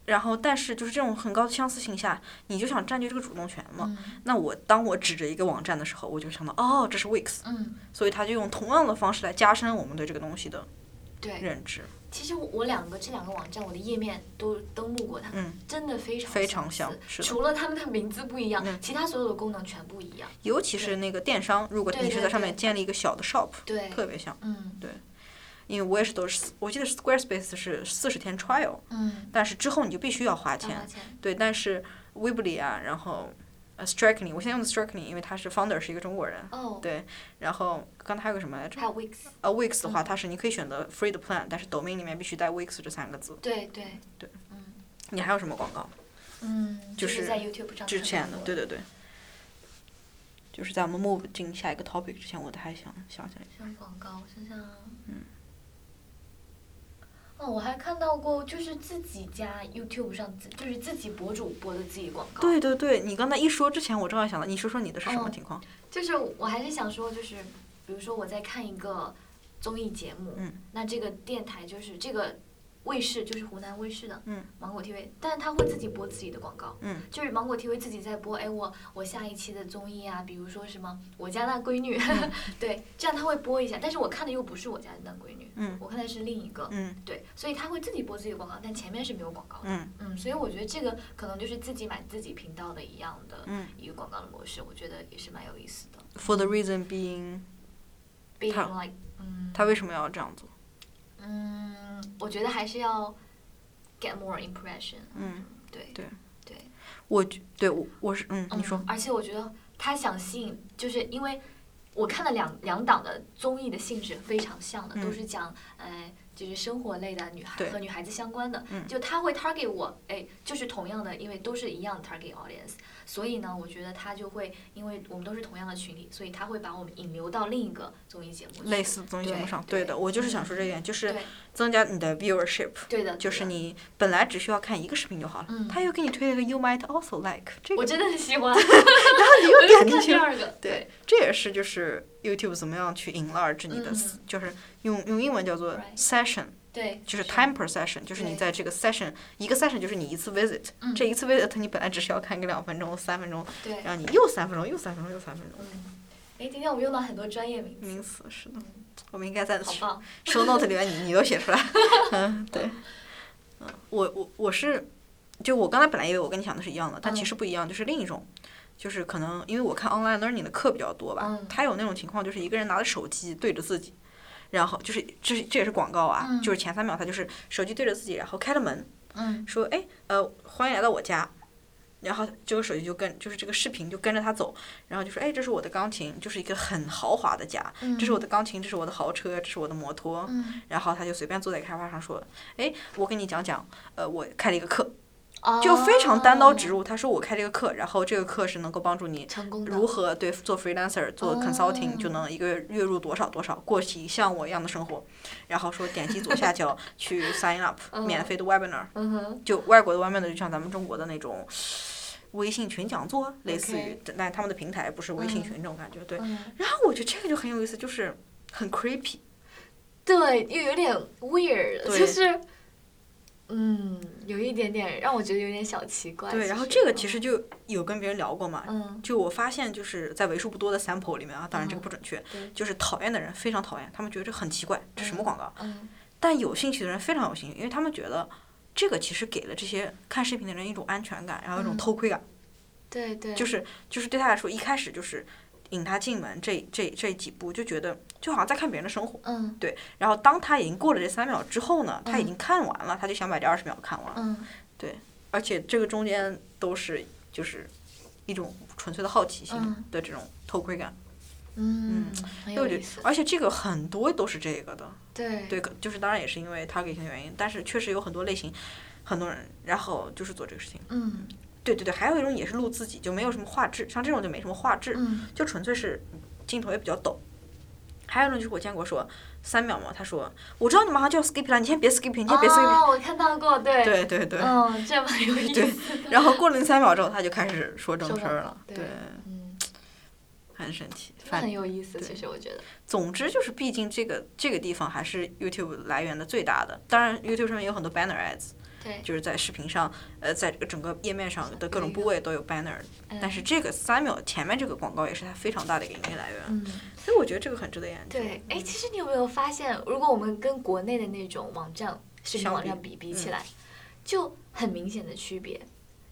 Speaker 1: 然后，但是就是这种很高的相似性下，你就想占据这个主动权嘛？
Speaker 2: 嗯
Speaker 1: 那我当我指着一个网站的时候，我就想到，哦，这是 Wix，
Speaker 2: 嗯，
Speaker 1: 所以他就用同样的方式来加深我们对这个东西的
Speaker 2: 对。
Speaker 1: 认知。
Speaker 2: 其实我我两个这两个网站，我的页面都登录过它，
Speaker 1: 嗯
Speaker 2: 真的非常
Speaker 1: 非常像是
Speaker 2: 除了他们的名字不一样，
Speaker 1: 嗯
Speaker 2: 其他所有的功能全部一样。
Speaker 1: 尤其是那个电商，如果
Speaker 2: 对对
Speaker 1: 你是在上面建立一个小的 shop，
Speaker 2: 对，
Speaker 1: 特别像。
Speaker 2: 嗯
Speaker 1: 因为我也是都是，我记得 Squarespace 是四十天 trial，
Speaker 2: 嗯，
Speaker 1: 但是之后你就必须要花钱
Speaker 2: 花。钱。
Speaker 1: 对，但是 Weebly 啊，然后呃 Strikingly，我现在用的 Strikingly，因为他是 founder 是一个中国人。
Speaker 2: 哦，
Speaker 1: 对，然后刚才还有个什么来着？
Speaker 2: 还有 Wix。
Speaker 1: 呃，Wix 的话，
Speaker 2: 嗯
Speaker 1: 它是你可以选择 free 的 plan，但是 domain 里面必须带 Wix 这三个字。
Speaker 2: 对对
Speaker 1: 对，
Speaker 2: 嗯
Speaker 1: 你还有什么广告？
Speaker 2: 嗯，
Speaker 1: 就
Speaker 2: 就是在 YouTube 上
Speaker 1: 之前的，对对对。就是在我们 move 进下一个 topic 之前，我都还想想起来。
Speaker 2: 像广告，我想想啊。嗯。哦，我还看到过，就是自己家 YouTube 上，就是自己博主播的自己广告。
Speaker 1: 对对对，你刚才一说之前，我正好想到，你说说你的是什么
Speaker 2: 哦
Speaker 1: 情况？
Speaker 2: 就是我还是想说，就是比如说我在看一个综艺节目，
Speaker 1: 嗯
Speaker 2: 那这个电台就是这个卫视就是湖南卫视的，
Speaker 1: 嗯。
Speaker 2: 芒果 TV，但是他会自己播自己的广告，
Speaker 1: 嗯。
Speaker 2: 就是芒果 TV 自己在播，哎，我我下一期的综艺啊，比如说什么我家那闺女，
Speaker 1: 嗯。
Speaker 2: 对，这样他会播一下，但是我看的又不是我家那闺女，
Speaker 1: 嗯。
Speaker 2: 我看的是另一个，
Speaker 1: 嗯。
Speaker 2: 对，所以他会自己播自己的广告，但前面是没有广告的，
Speaker 1: 嗯。
Speaker 2: 嗯，所以我觉得这个可能就是自己买自己频道的一样的
Speaker 1: 嗯。
Speaker 2: 一个广告的模式，我觉得也是蛮有意思的。
Speaker 1: ，for the reason
Speaker 2: being，being
Speaker 1: 他
Speaker 2: like，嗯，
Speaker 1: 他为什么要这样做？
Speaker 2: 嗯，我觉得还是要 get more impression。
Speaker 1: 嗯，
Speaker 2: 对
Speaker 1: 对。
Speaker 2: 对，
Speaker 1: 我觉对我我是嗯，你说。
Speaker 2: 嗯，而且我觉得他想吸引，就是因为我看了两两档的综艺的性质非常像的，
Speaker 1: 嗯
Speaker 2: 都是讲呃就是生活类的女孩和女孩子相关的，
Speaker 1: 嗯
Speaker 2: 就他会 target 我，哎，就是同样的，因为都是一样的 target audience，所以呢，我觉得他就会，因为我们都是同样的群体，所以他会把我们引流到另一个综艺节目。
Speaker 1: 类似综艺节目上，
Speaker 2: 对
Speaker 1: 的，我就是想说这一点，就是增加你的 viewership，
Speaker 2: 对的，
Speaker 1: 就是你本来只需要看一个视频就好了，
Speaker 2: 嗯
Speaker 1: 他又给你推了一个 you might also like，这个
Speaker 2: 我真的很喜欢，
Speaker 1: 然后你又点进去，
Speaker 2: 第二个，
Speaker 1: 对，这也是就是 YouTube 怎么样去 enlarge 你的
Speaker 2: 嗯。
Speaker 1: 就是用用英文叫做 session，
Speaker 2: 对，
Speaker 1: 就是 time per session，就是你在这个 session 一个 session 就是你一次 visit，
Speaker 2: 嗯。
Speaker 1: 这一次 visit 你本来只需要看个两分钟、三分钟，
Speaker 2: 对，
Speaker 1: 然后你又三分钟、又三分钟、又三分钟，
Speaker 2: 嗯，哎，今天我们用到很多专业名词，
Speaker 1: 名词是的，我们应该在
Speaker 2: 好棒，
Speaker 1: show note 里面你你都写出来，嗯，对，嗯，我我我是，就我刚才本来以为我跟你想的是一样的，但其
Speaker 2: 嗯。
Speaker 1: 实不一样，就是另一种，就是可能因为我看 online learning 的课比较多吧
Speaker 2: 嗯，
Speaker 1: 他有那种情况，就是一个人拿着手机对着自己，然后就是这是这也是广告啊，
Speaker 2: 嗯
Speaker 1: 就是前三秒他就是手机对着自己，然后开了门，
Speaker 2: 嗯
Speaker 1: 说哎呃欢迎来到我家。然后这个手机就跟就是这个视频就跟着他走，然后就说哎这是我的钢琴，就是一个很豪华的家，这是我的钢琴，这是我的豪车，这是我的摩托，
Speaker 2: 嗯
Speaker 1: 然后他就随便坐在沙发上说，哎我跟你讲讲，呃我开了一个课，
Speaker 2: 哦
Speaker 1: 就非常单刀直入，他说我开这个课，然后这个课是能够帮助你
Speaker 2: 成功
Speaker 1: 如何对做 freelancer 做 consulting
Speaker 2: 哦
Speaker 1: 就能一个月月入多少多少，过起像我一样的生活。然后说点击左下角 去 sign up 免费的 webinar，就外国的 webinar 就像咱们中国的那种微信群讲座，类似于但他们的平台不是微信
Speaker 2: 嗯。
Speaker 1: 群这种感觉。对，
Speaker 2: 嗯，
Speaker 1: 然后我觉得这个就很有意思，就是很 creepy。
Speaker 2: 对，又有点 weird，
Speaker 1: 对。
Speaker 2: 就是，嗯，有一点点让我觉得有点小奇怪。
Speaker 1: 对，然后这个其实就有跟别人聊过嘛，
Speaker 2: 嗯，
Speaker 1: 就我发现就是在为数不多的 sample 里面啊，当然这个不准确，
Speaker 2: 对。
Speaker 1: 就是讨厌的人非常讨厌，他们觉得这很奇怪，这什么广告？
Speaker 2: 嗯。
Speaker 1: 但有兴趣的人非常有兴趣，因为他们觉得这个其实给了这些看视频的人一种安全感，然后一种
Speaker 2: 嗯。
Speaker 1: 偷窥感，
Speaker 2: 对对，
Speaker 1: 就是就是对他来说，一开始就是引他进门这这这几步，就觉得就好像在看别人的生活，
Speaker 2: 嗯
Speaker 1: 对。然后当他已经过了这三秒之后呢，他已
Speaker 2: 嗯
Speaker 1: 经看完了，他就想把这二十秒看完，
Speaker 2: 嗯
Speaker 1: 而且这个中间都是就是一种纯粹的好奇心
Speaker 2: 嗯
Speaker 1: 的这种偷窥感，
Speaker 2: 嗯。
Speaker 1: 而且这个很多都是这个的，
Speaker 2: 对
Speaker 1: 对，就是当然也是因为 targeting 的原因，但是确实有很多类型，很多人然后就是做这个事情。
Speaker 2: 嗯
Speaker 1: 对对对，还有一种也是录自己，就没有什么画质，像这种就没什么画质，
Speaker 2: 嗯
Speaker 1: 就纯粹是镜头也比较抖。还有一种就是我见过说三秒嘛，他说我知道你马上就要 skip 了，你先别 skip，你先别 skip。
Speaker 2: 哦，我看到过，对
Speaker 1: 对对对，
Speaker 2: 嗯，这蛮有意
Speaker 1: 对
Speaker 2: 思对。
Speaker 1: 然后过了那三秒之后，他就开始说正事儿了，
Speaker 2: 对
Speaker 1: 对，
Speaker 2: 嗯，
Speaker 1: 很神奇。
Speaker 2: 很
Speaker 1: 反
Speaker 2: 有意思，其实我觉得。
Speaker 1: 总之就是，毕竟这个这个地方还是 YouTube 来源的最大的。当然，YouTube 上面有很多 banner ads，
Speaker 2: 对，
Speaker 1: 就是在视频上，呃，在这个整个页面上的各种部位都有 banner，
Speaker 2: 嗯。
Speaker 1: 但是这个三秒前面这个广告也是它非常大的一个盈利来源，
Speaker 2: 嗯，
Speaker 1: 所以我觉得这个很值得研究。
Speaker 2: 对，哎，其实你有没有发现，如果我们跟国内的那种网站、视频网站比比起
Speaker 1: 嗯
Speaker 2: 来，就很明显的区别。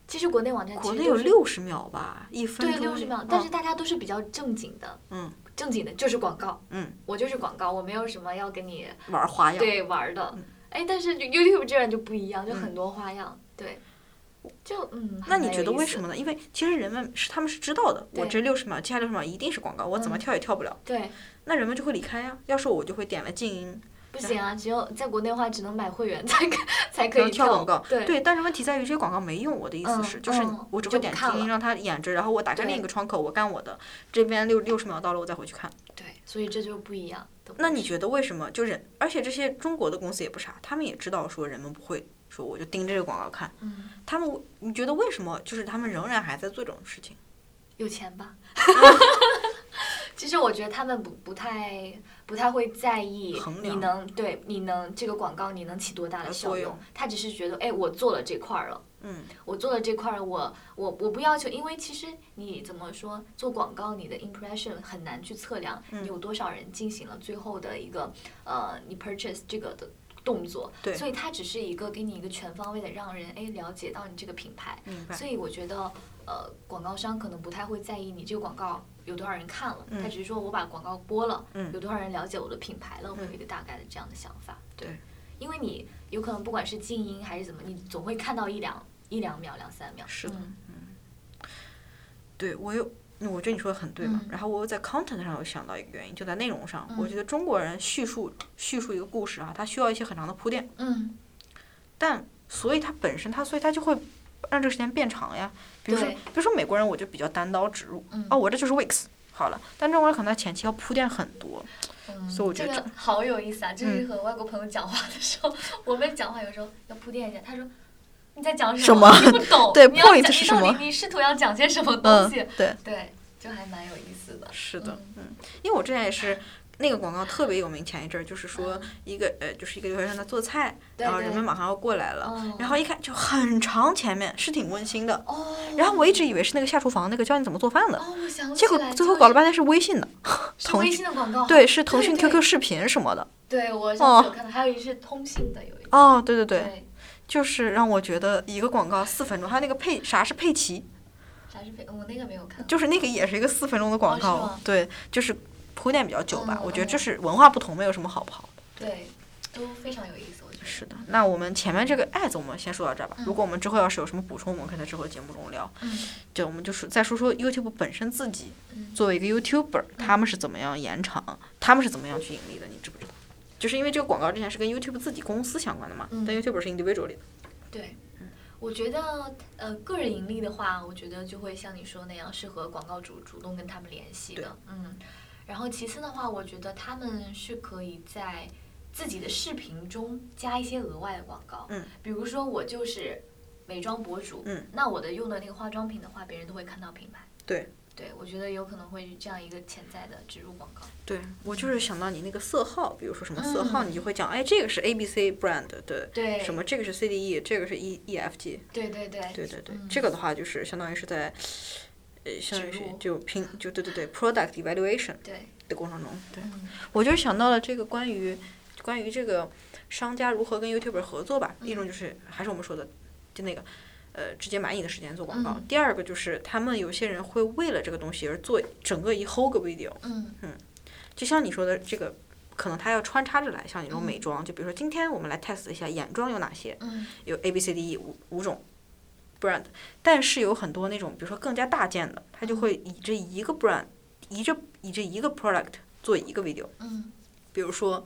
Speaker 2: 其实国内网站
Speaker 1: 国内有六十秒吧，一分
Speaker 2: 对
Speaker 1: 钟
Speaker 2: 六十秒
Speaker 1: 嗯，
Speaker 2: 但是大家都是比较正经的，
Speaker 1: 嗯，
Speaker 2: 正经的就是广告，
Speaker 1: 嗯，
Speaker 2: 我就是广告，我没有什么要跟你
Speaker 1: 玩花样。
Speaker 2: 对玩儿的，哎，但是就 YouTube 这样就不一样，就很多花样，对，就嗯。
Speaker 1: 那你觉得为什么呢？因为其实人们是他们是知道的，我这六十秒，接下来六十秒一定是广告，我怎么
Speaker 2: 嗯
Speaker 1: 跳也跳不了，
Speaker 2: 对，
Speaker 1: 那人们就会离开呀。要是我就会点了静音，
Speaker 2: 不行啊，只有在国内的话，只能买会员才可才可以
Speaker 1: 跳广告。
Speaker 2: 对
Speaker 1: 但是问题在于这些广告没用。我的意思
Speaker 2: 嗯
Speaker 1: 是，就是
Speaker 2: 嗯
Speaker 1: 我只会点静音让它演着，然后我打开另一个窗口，我干我的。这边六六十秒到了，我再回去看。
Speaker 2: 对，所以这就不一样。
Speaker 1: 那你觉得为什么？就人，而且这些中国的公司也不傻，他们也知道说人们不会说我就盯着这个广告看。
Speaker 2: 嗯，
Speaker 1: 他们，你觉得为什么？就是他们仍然还在做这种事情？
Speaker 2: 有钱吧？其实我觉得他们不不太不太会在意你能对你能这个广告你能起多大的
Speaker 1: 呃
Speaker 2: 效用
Speaker 1: 作用，
Speaker 2: 他只是觉得哎我做了这块儿了。
Speaker 1: 嗯，
Speaker 2: 我做的这块儿，我我我不要求，因为其实你怎么说做广告，你的 impression 很难去测量
Speaker 1: 嗯。
Speaker 2: 你有多少人进行了最后的一个呃你 purchase 这个的动作，
Speaker 1: 对。
Speaker 2: 所以它只是一个给你一个全方位的让人哎了解到你这个品牌，所。以我觉得呃广告商可能不太会在意你这个广告有多少人看了，他只是说我把广告播了，
Speaker 1: 嗯。
Speaker 2: 有多少人了解我的品牌了，会有一个大概的这样的想法，
Speaker 1: 对。
Speaker 2: 因为你有可能不管是静音还是怎么，你总会看到一两一两秒、两三秒。
Speaker 1: 是的
Speaker 2: 嗯
Speaker 1: 对我有，嗯我觉得你说的很对嘛。
Speaker 2: 嗯
Speaker 1: 然后我又在 content 上有想到一个原因，就在内容上，
Speaker 2: 嗯
Speaker 1: 我觉得中国人叙述叙述一个故事啊，它需要一些很长的铺垫，
Speaker 2: 嗯，
Speaker 1: 但所以它本身它所以它就会让这个时间变长呀。比如说，比如说美国人我就比较单刀直入，
Speaker 2: 嗯
Speaker 1: 哦，我这就是 weeks。好了，但中国人可能他前期要铺垫很多，
Speaker 2: 嗯
Speaker 1: 所以我觉得
Speaker 2: 这个好有意思啊！就是
Speaker 1: 嗯
Speaker 2: 和外国朋友讲话的时候，我们讲话有时候要铺垫一下。他说你在讲
Speaker 1: 什
Speaker 2: 么？
Speaker 1: 么
Speaker 2: 你不懂。
Speaker 1: 对
Speaker 2: 你要
Speaker 1: point
Speaker 2: 讲
Speaker 1: 是什么
Speaker 2: 你试图要讲些什么东
Speaker 1: 嗯
Speaker 2: 西？，
Speaker 1: 对，
Speaker 2: 对，就还蛮有意思的。
Speaker 1: 是的
Speaker 2: 嗯，
Speaker 1: 嗯，因为我之前也是。那个广告特别有名，前一阵儿就是说
Speaker 2: 嗯
Speaker 1: 一个呃，就是一个留学生在做菜，然后人们马上要过来了，
Speaker 2: 哦
Speaker 1: 然后一看就很长，前面是挺温馨的，
Speaker 2: 哦。
Speaker 1: 然后我一直以为是那个下厨房那个教你怎么做饭的，结果最后搞了半天是微信的，腾讯
Speaker 2: 信的广告。
Speaker 1: 对，是腾讯 QQ 视频什么的。
Speaker 2: 对，我有看到，还有一是通信的，有一个。
Speaker 1: 哦，对对对，
Speaker 2: 对，
Speaker 1: 就是让我觉得一个广告四分钟，还有那个佩啥是佩奇，
Speaker 2: 啥是配？我那个没有看。
Speaker 1: 就是那个也是一个四分钟的广告，
Speaker 2: 哦
Speaker 1: 对，就是铺垫比较久吧。
Speaker 2: 嗯
Speaker 1: 我觉得
Speaker 2: 嗯
Speaker 1: 这是文化不同，没有什么好不好的。
Speaker 2: 对，都非常有意思，我觉得
Speaker 1: 是的，那我们前面这个 ads 我们先说到这儿吧。如果我们之后要是有什么补充，我们可以在之后节目中聊。
Speaker 2: 嗯
Speaker 1: 就我们就是再说说 YouTube 本身自己作为一个 YouTuber，他们是怎么样延长，他们是怎么样去盈利的，你知不知道？就是因为这个广告之前是跟 YouTube 自己公司相关的嘛，
Speaker 2: 嗯
Speaker 1: 但 YouTuber 是 individual 的。
Speaker 2: 对，我觉得呃，个人盈利的话，我觉得就会像你说那样，是和广告主主动跟他们联系的，嗯。然后其次的话，我觉得他们是可以在自己的视频中加一些额外的广告，
Speaker 1: 嗯，
Speaker 2: 比如说我就是美妆博主，
Speaker 1: 嗯，
Speaker 2: 那我的用的那个化妆品的话，别人都会看到品牌，
Speaker 1: 对，
Speaker 2: 对，我觉得有可能会这样一个潜在的植入广告，
Speaker 1: 对我就是想到你那个色号，比如说什么色号，
Speaker 2: 嗯
Speaker 1: 你就会讲，哎，这个是 ABC brand 的，
Speaker 2: 对
Speaker 1: 什么这个是 CDE，这个是 E EFG，
Speaker 2: 对对对，
Speaker 1: 对对对，
Speaker 2: 嗯
Speaker 1: 这个的话就是相当于是在，呃，相当于是就拼就对对对 product evaluation
Speaker 2: 对，
Speaker 1: 的过程中，对。
Speaker 2: 嗯
Speaker 1: 我就是想到了这个关于关于这个商家如何跟 YouTuber 合作吧。一种就是还是我们说的，就那个呃直接买你的时间做广告。
Speaker 2: 嗯
Speaker 1: 第二个就是他们有些人会为了这个东西而做整个一 whole 个 video，
Speaker 2: 嗯
Speaker 1: 就像你说的这个。可能他要穿插着来，像你这种
Speaker 2: 嗯
Speaker 1: 美妆，就比如说今天我们来 test 一下眼妆有哪些，
Speaker 2: 嗯
Speaker 1: 有 A B C D E 五五种 brand，但是有很多那种，比如说更加大件的，他就会以这一个 brand，以这以这一个 product 做一个 video。
Speaker 2: 嗯
Speaker 1: 比如说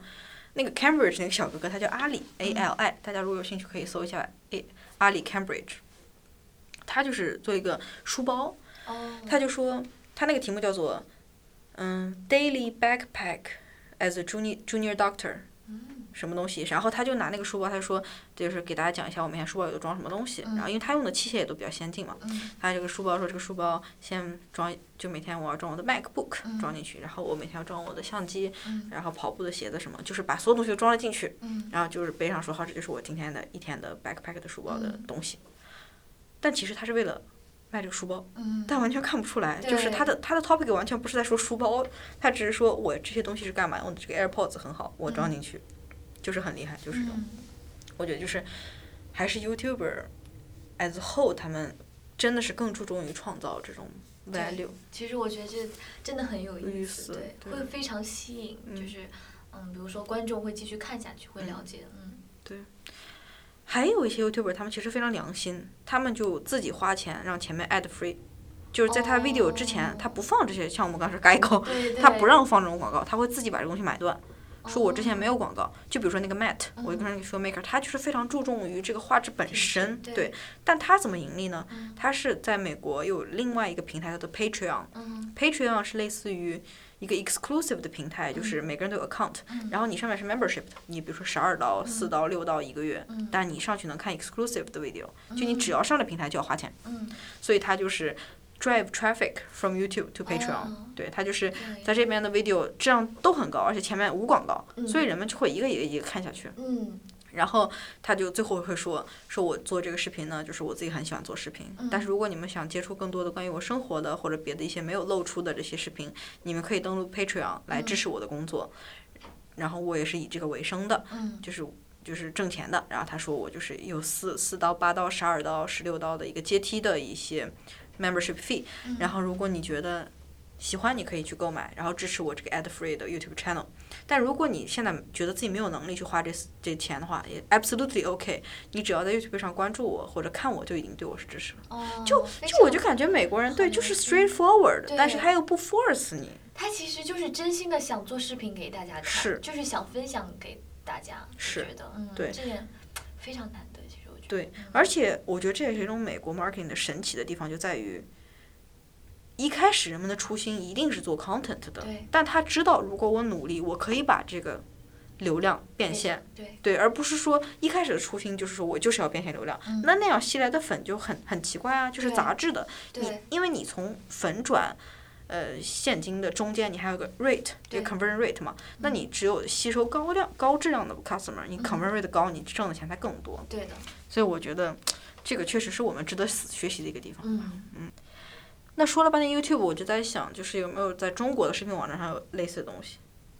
Speaker 1: 那个 Cambridge 那个小哥哥，他叫阿里 A L I，大家如果有兴趣可以搜一下 A 阿里 Cambridge。他就是做一个书包，
Speaker 2: 哦，
Speaker 1: 他就说他那个题目叫做嗯 Daily Backpack as a Junior Junior Doctor。
Speaker 2: 嗯。
Speaker 1: 什么东西，然后他就拿那个书包，他就说，就是给大家讲一下我每天书包里都装什么东西。然后因为他用的器械也都比较先进嘛，
Speaker 2: 嗯。
Speaker 1: 他这个书包说这个书包先装，就每天我要装我的 MacBook
Speaker 2: 嗯。
Speaker 1: 装进去，然后我每天要装我的相机，
Speaker 2: 嗯。
Speaker 1: 然后跑步的鞋子什么，就是把所有东西都装了进去，
Speaker 2: 嗯。
Speaker 1: 然后就是背上说好，这就是我今天的一天的 backpack 的书包的
Speaker 2: 嗯。
Speaker 1: 东西。但其实他是为了卖这个书包，
Speaker 2: 嗯，
Speaker 1: 但完全看不出来，就是他的他的 topic 完全不是在说书包，他只是说我这些东西是干嘛用的，这个 AirPods 很好，我装进去，就是很厉害，就是这种。
Speaker 2: 嗯。
Speaker 1: 我觉得就是还是 YouTuber as whole 他们真的是更注重于创造这种 value。
Speaker 2: 其实我觉得这真的很有
Speaker 1: 有意
Speaker 2: 意思，对，
Speaker 1: 对
Speaker 2: 会非常吸引，
Speaker 1: 嗯。
Speaker 2: 就是嗯，比如说观众会继续看下去，会了解，嗯
Speaker 1: 还有一些 YouTuber 他们其实非常良心，他们就自己花钱让前面 ad free，就是在他 video 之前、
Speaker 2: 哦
Speaker 1: 他不放这些，像我们刚才说改口，
Speaker 2: 对对，
Speaker 1: 他不让放这种广告，他会自己把这东西买断。说我之前没
Speaker 2: 有，
Speaker 1: 广告，就比如说那个 Matt，、我就跟你说 Maker，他就是非常注重于这个画质本身，
Speaker 2: 对。
Speaker 1: 对。但他怎么盈利呢？
Speaker 2: 嗯。
Speaker 1: 他是在美国有另外一个平台叫做 Patreon，
Speaker 2: 嗯。
Speaker 1: Patreon 是类似于一个 exclusive 的平台，就是每个人都有 account，、
Speaker 2: 嗯。
Speaker 1: 然后你上面是 membership 的，你比如说十二刀、四刀、六刀一个月，
Speaker 2: 嗯。
Speaker 1: 但你上去能看 exclusive 的 video，就你只要上了平台就要花钱，
Speaker 2: 嗯，
Speaker 1: 所以它就是 drive traffic from YouTube to Patreon，、
Speaker 2: 哦。
Speaker 1: 对，它就是在这边的 video 质量都很高，而且前面无广告，
Speaker 2: 嗯。
Speaker 1: 所以人们就会一个一个一个看下去。
Speaker 2: 嗯
Speaker 1: 然后他就最后会说，说我做这个视频呢，就是我自己很喜欢做视频，但是如果你们想接触更多的关于我生活的或者别的一些没有露出的这些视频，你们可以登录 Patreon 来支持我的工作，然后我也是以这个为生的，
Speaker 2: 嗯
Speaker 1: 就是就是挣钱的。然后他说我就是有四四刀、八刀、十二刀、十六刀的一个阶梯的一些 membership fee，、然后如果你觉得喜欢，你可以去购买，然后支持我这个 ad free 的 YouTube channel。但如果你现在觉得自己没有能力去花这这钱的话，也 absolutely OK。你只要在 YouTube 上关注我或者看我，就已经对我是支持了。
Speaker 2: 哦，
Speaker 1: 就就我就感觉美国人对就是 straightforward，但是他又不 force 你。
Speaker 2: 他其实就是真心的想做视频给大家看，
Speaker 1: 是
Speaker 2: 就是想分享给大家，
Speaker 1: 是
Speaker 2: 觉得，嗯，
Speaker 1: 对
Speaker 2: 这点非常难得，其实我觉得，
Speaker 1: 对，而且我觉得这也是一种美国 marketing 的神奇的地方，就在于一开始人们的初心一定是做 content 的，但他知道如果我努力，我可以把这个流量变现。
Speaker 2: 对，
Speaker 1: 对，而不是说一开始的初心就是说我就是要变现流量，那那样吸来的粉就很很奇怪啊，就是杂质的。你
Speaker 2: 对
Speaker 1: 因为你从粉转呃现金的中间，你还有个 rate，这个 conversion rate 嘛，那你只有吸收高量高质量的 customer，你 conversion rate 高，你挣的钱才更多。
Speaker 2: 对的，
Speaker 1: 所以我觉得这个确实是我们值得学习的一个地方。
Speaker 2: 嗯，
Speaker 1: 那说了半天 YouTube，我就在想，就是有没有在中国的视频网站上有类似的东西？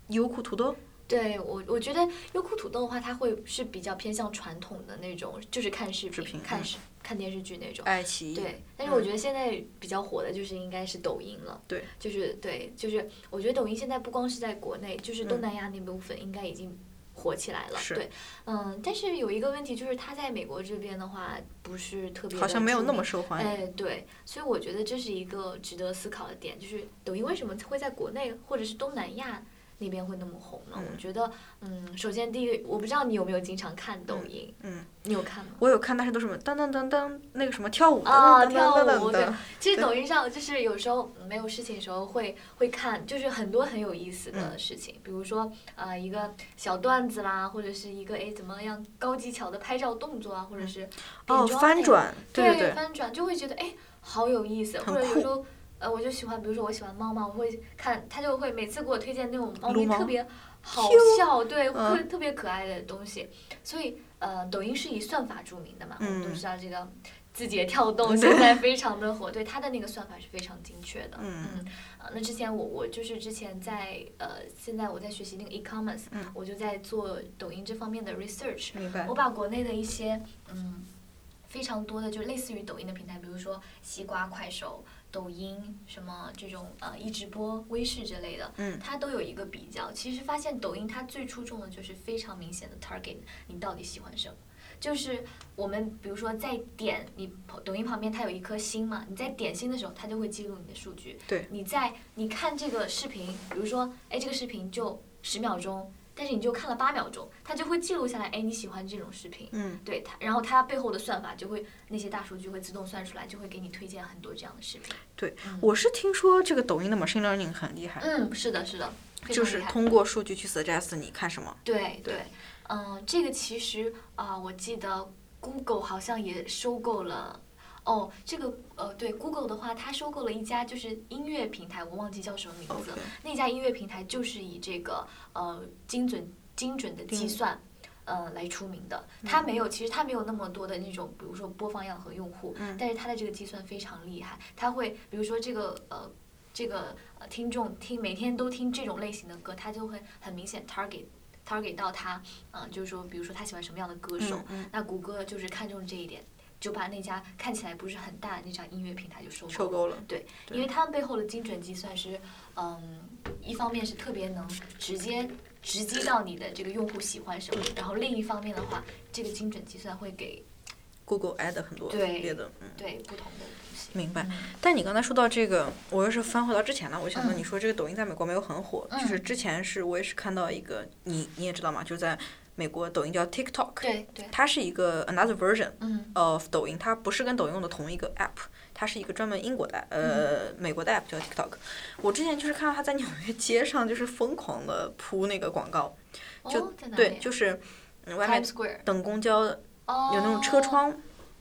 Speaker 1: 优酷土豆，
Speaker 2: 对我我觉得优酷土豆的话，它会是比较偏向传统的那种，就是看视频、看视、看电视剧那种。
Speaker 1: 爱奇艺，
Speaker 2: 对，但是我觉得现在比较火的就是应该是抖音了。
Speaker 1: 对，
Speaker 2: 就是对，就是我觉得抖音现在不光是在国内，就是
Speaker 1: 嗯
Speaker 2: 东南亚那部分应该已经火起来了。对，嗯，但是有一个问题就是它在美国这边的话不是特别
Speaker 1: 好像没有那么受欢迎。
Speaker 2: 哎，对，所以我觉得这是一个值得思考的点，就是抖音为什么会在国内或者是东南亚那边会那么红呢？我
Speaker 1: 嗯
Speaker 2: 觉得，嗯，首先第一，我不知道你有没有经常看抖音，
Speaker 1: 嗯，
Speaker 2: 你有看吗？
Speaker 1: 我有看，但是都是什么噔噔噔噔那个什么跳舞的，
Speaker 2: 啊，跳舞对，其实抖音上就是有时候没有事情的时候会会看，就是很多很有意思的
Speaker 1: 嗯。
Speaker 2: 事情，比如说呃一个小段子啦，或者是一个哎怎么样高技巧的拍照动作啊，或者是
Speaker 1: 哦，翻转，对
Speaker 2: 对
Speaker 1: 对，
Speaker 2: 翻转就会觉得哎好有意思，或者有时候呃我就喜欢，比如说我喜欢猫嘛，我会看他就会每次给我推荐那种猫咪特别好笑，对，特别可爱的东西，所以呃抖音是以算法著名的嘛，我们都
Speaker 1: 嗯
Speaker 2: 知道这个。字节跳动现在 非常的火，对它的那个算法是非常精确的。
Speaker 1: 嗯
Speaker 2: 呃那之前我我就是之前在呃，现在我在学习那个 e-commerce，、
Speaker 1: 嗯
Speaker 2: 我就在做抖音这方面的 research，
Speaker 1: 明白
Speaker 2: 我。把国内的一些嗯非常多的就类似于抖音的平台，比如说西瓜、快手、抖音什么这种呃一直播、微视之类的，
Speaker 1: 嗯
Speaker 2: 它都有一个比较。其实发现抖音它最出众的就是非常明显的 target 你到底喜欢什么。就是我们比如说在点你抖音旁边它有一颗星嘛，你在点心的时候，它就会记录你的数据。
Speaker 1: 对
Speaker 2: 你在你看这个视频，比如说，哎，这个视频就十秒钟，但是你就看了八秒钟，它就会记录下来，哎，你喜欢这种视频。
Speaker 1: 嗯，
Speaker 2: 对它，然后它背后的算法就会那些大数据会自动算出来，就会给你推荐很多这样的视频。
Speaker 1: 对，我是听说这个抖音的 machine learning 很厉害，
Speaker 2: 嗯，是的，是的，
Speaker 1: 就是通过数据去 suggest 你看什么。
Speaker 2: 对
Speaker 1: 对
Speaker 2: 对，嗯，这个其实啊、我记得 Google 好像也收购了。哦，这个呃，对，Google 的话，它收购了一家就是音乐平台，我忘记叫什么名字。那家音乐平台就是以这个呃精准精准的计算。呃，来出名的，它没有，其实它没有那么多的那种，比如说播放量和用户，但是它的这个计算非常厉害，它会，比如说这个呃，这个呃听众听每天都听这种类型的歌，它就会很明显 target target 到他，嗯、就是说，比如说他喜欢什么样的歌手，
Speaker 1: 嗯
Speaker 2: 那谷歌就是看中这一点，就把那家看起来不是很大的那家音乐平台就收购了。
Speaker 1: 收购了
Speaker 2: 对，因为他们背后的精准计算是，嗯，一方面是特别能直接直击到你的这个用户喜欢什么，然后另一方面的话，这个精准计算会给
Speaker 1: Google add 很多
Speaker 2: 对
Speaker 1: 别的，嗯，
Speaker 2: 对不同的东西。
Speaker 1: 明白
Speaker 2: 嗯。
Speaker 1: 但你刚才说到这个，我又是翻回到之前了，我想到
Speaker 2: 嗯
Speaker 1: 你说这个抖音在美国没有很火，
Speaker 2: 嗯
Speaker 1: 就是之前是我也是看到一个，你你也知道嘛？就在美国抖音叫 TikTok，
Speaker 2: 对对，
Speaker 1: 它是一个 another version
Speaker 2: 嗯。
Speaker 1: of 抖音，它不是跟抖音用的同一个 app，它是一个专门英国的呃、美国的 app 叫 TikTok。我之前就是看到它在纽约街上就是疯狂的铺那个广告，就、对，就是嗯外面等公交
Speaker 2: 哦，
Speaker 1: 有那种车窗。